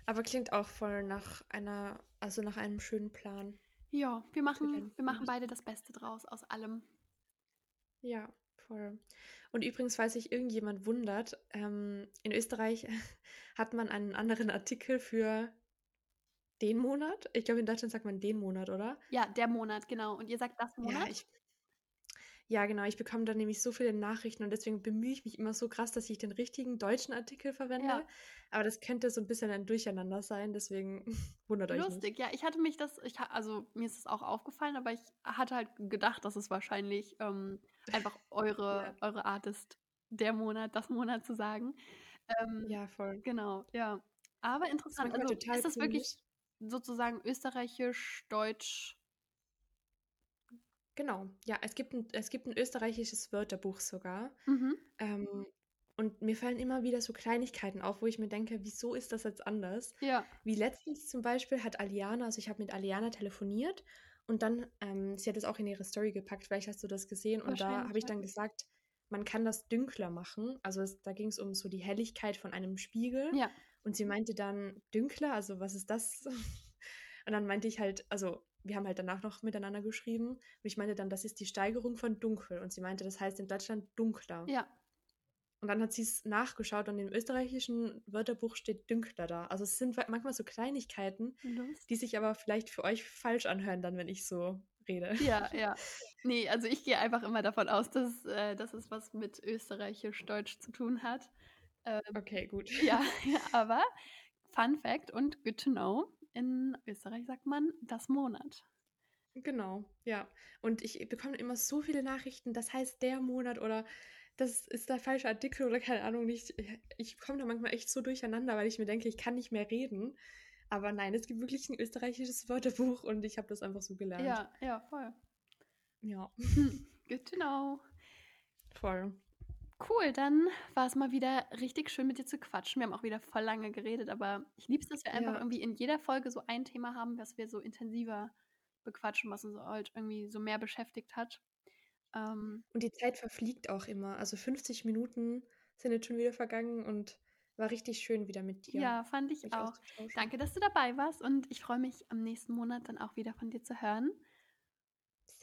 Aber klingt auch voll nach einer, also nach einem schönen Plan. Ja, wir machen, wir machen beide das Beste draus aus allem. Ja, voll. Und übrigens, falls sich irgendjemand wundert, ähm, in Österreich hat man einen anderen Artikel für den Monat. Ich glaube, in Deutschland sagt man den Monat, oder? Ja, der Monat, genau. Und ihr sagt das Monat? Ja, ich, ja, genau. Ich bekomme dann nämlich so viele Nachrichten und deswegen bemühe ich mich immer so krass, dass ich den richtigen deutschen Artikel verwende. Ja. Aber das könnte so ein bisschen ein Durcheinander sein, deswegen wundert euch Lustig, ja. Ich hatte mich das, ich, also mir ist es auch aufgefallen, aber ich hatte halt gedacht, dass es wahrscheinlich ähm, einfach eure, ja. eure Art ist, der Monat, das Monat zu sagen. Ähm, ja, voll. Genau, ja. Aber interessant. Das also, ist das wirklich sozusagen österreichisch, deutsch, Genau, ja, es gibt ein, es gibt ein österreichisches Wörterbuch sogar. Mhm. Ähm, und mir fallen immer wieder so Kleinigkeiten auf, wo ich mir denke, wieso ist das jetzt anders? Ja. Wie letztens zum Beispiel hat Aliana, also ich habe mit Aliana telefoniert und dann, ähm, sie hat es auch in ihre Story gepackt, vielleicht hast du das gesehen. Und da habe ich dann gesagt, man kann das dünkler machen. Also es, da ging es um so die Helligkeit von einem Spiegel. Ja. Und sie meinte dann, dünkler, also was ist das? und dann meinte ich halt, also wir haben halt danach noch miteinander geschrieben und ich meinte dann, das ist die Steigerung von dunkel und sie meinte, das heißt in Deutschland dunkler. Ja. Und dann hat sie es nachgeschaut und im österreichischen Wörterbuch steht dünkler da. Also es sind manchmal so Kleinigkeiten, Lust. die sich aber vielleicht für euch falsch anhören, dann, wenn ich so rede. Ja, ja. Nee, also ich gehe einfach immer davon aus, dass, äh, dass es was mit österreichisch-deutsch zu tun hat. Ähm, okay, gut. Ja, ja, aber Fun Fact und good to know, in Österreich sagt man das Monat. Genau, ja. Und ich bekomme immer so viele Nachrichten, das heißt der Monat oder das ist der falsche Artikel oder keine Ahnung nicht. Ich komme da manchmal echt so durcheinander, weil ich mir denke, ich kann nicht mehr reden. Aber nein, es gibt wirklich ein österreichisches Wörterbuch und ich habe das einfach so gelernt. Ja, ja, voll. Ja. Good to know. Voll. Cool, dann war es mal wieder richtig schön mit dir zu quatschen. Wir haben auch wieder voll lange geredet, aber ich liebe es, dass wir einfach irgendwie in jeder Folge so ein Thema haben, was wir so intensiver bequatschen, was uns halt irgendwie so mehr beschäftigt hat. Ähm, und die Zeit verfliegt auch immer. Also 50 Minuten sind jetzt schon wieder vergangen und war richtig schön wieder mit dir. Ja, fand ich auch. Danke, dass du dabei warst und ich freue mich am nächsten Monat dann auch wieder von dir zu hören.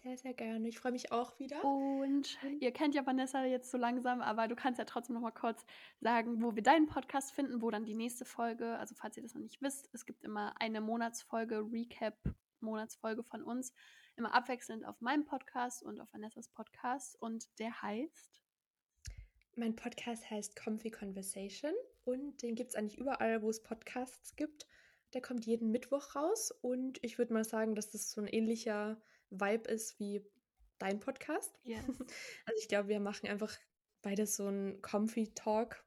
Sehr, sehr gerne. Ich freue mich auch wieder. Und ihr kennt ja Vanessa jetzt so langsam, aber du kannst ja trotzdem noch mal kurz sagen, wo wir deinen Podcast finden, wo dann die nächste Folge, also falls ihr das noch nicht wisst, es gibt immer eine Monatsfolge, Recap, Monatsfolge von uns, immer abwechselnd auf meinem Podcast und auf Vanessas Podcast und der heißt? Mein Podcast heißt Comfy Conversation und den gibt es eigentlich überall, wo es Podcasts gibt. Der kommt jeden Mittwoch raus und ich würde mal sagen, dass das so ein ähnlicher Vibe ist wie dein Podcast. Yes. Also ich glaube, wir machen einfach beides so einen Comfy Talk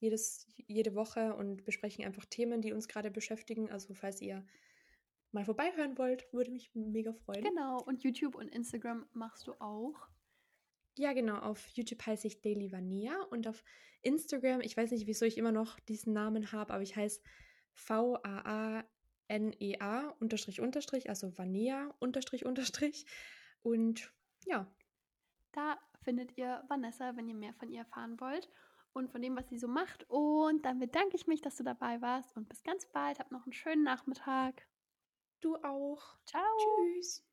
jedes, jede Woche und besprechen einfach Themen, die uns gerade beschäftigen. Also falls ihr mal vorbeihören wollt, würde mich mega freuen. Genau, und YouTube und Instagram machst du auch. Ja, genau. Auf YouTube heiße ich Daily Vania und auf Instagram, ich weiß nicht, wieso ich immer noch diesen Namen habe, aber ich heiße V-A-A N-E-A unterstrich unterstrich, also Vanea unterstrich unterstrich. Und ja. Da findet ihr Vanessa, wenn ihr mehr von ihr erfahren wollt und von dem, was sie so macht. Und dann bedanke ich mich, dass du dabei warst und bis ganz bald. Hab noch einen schönen Nachmittag. Du auch. Ciao. Tschüss.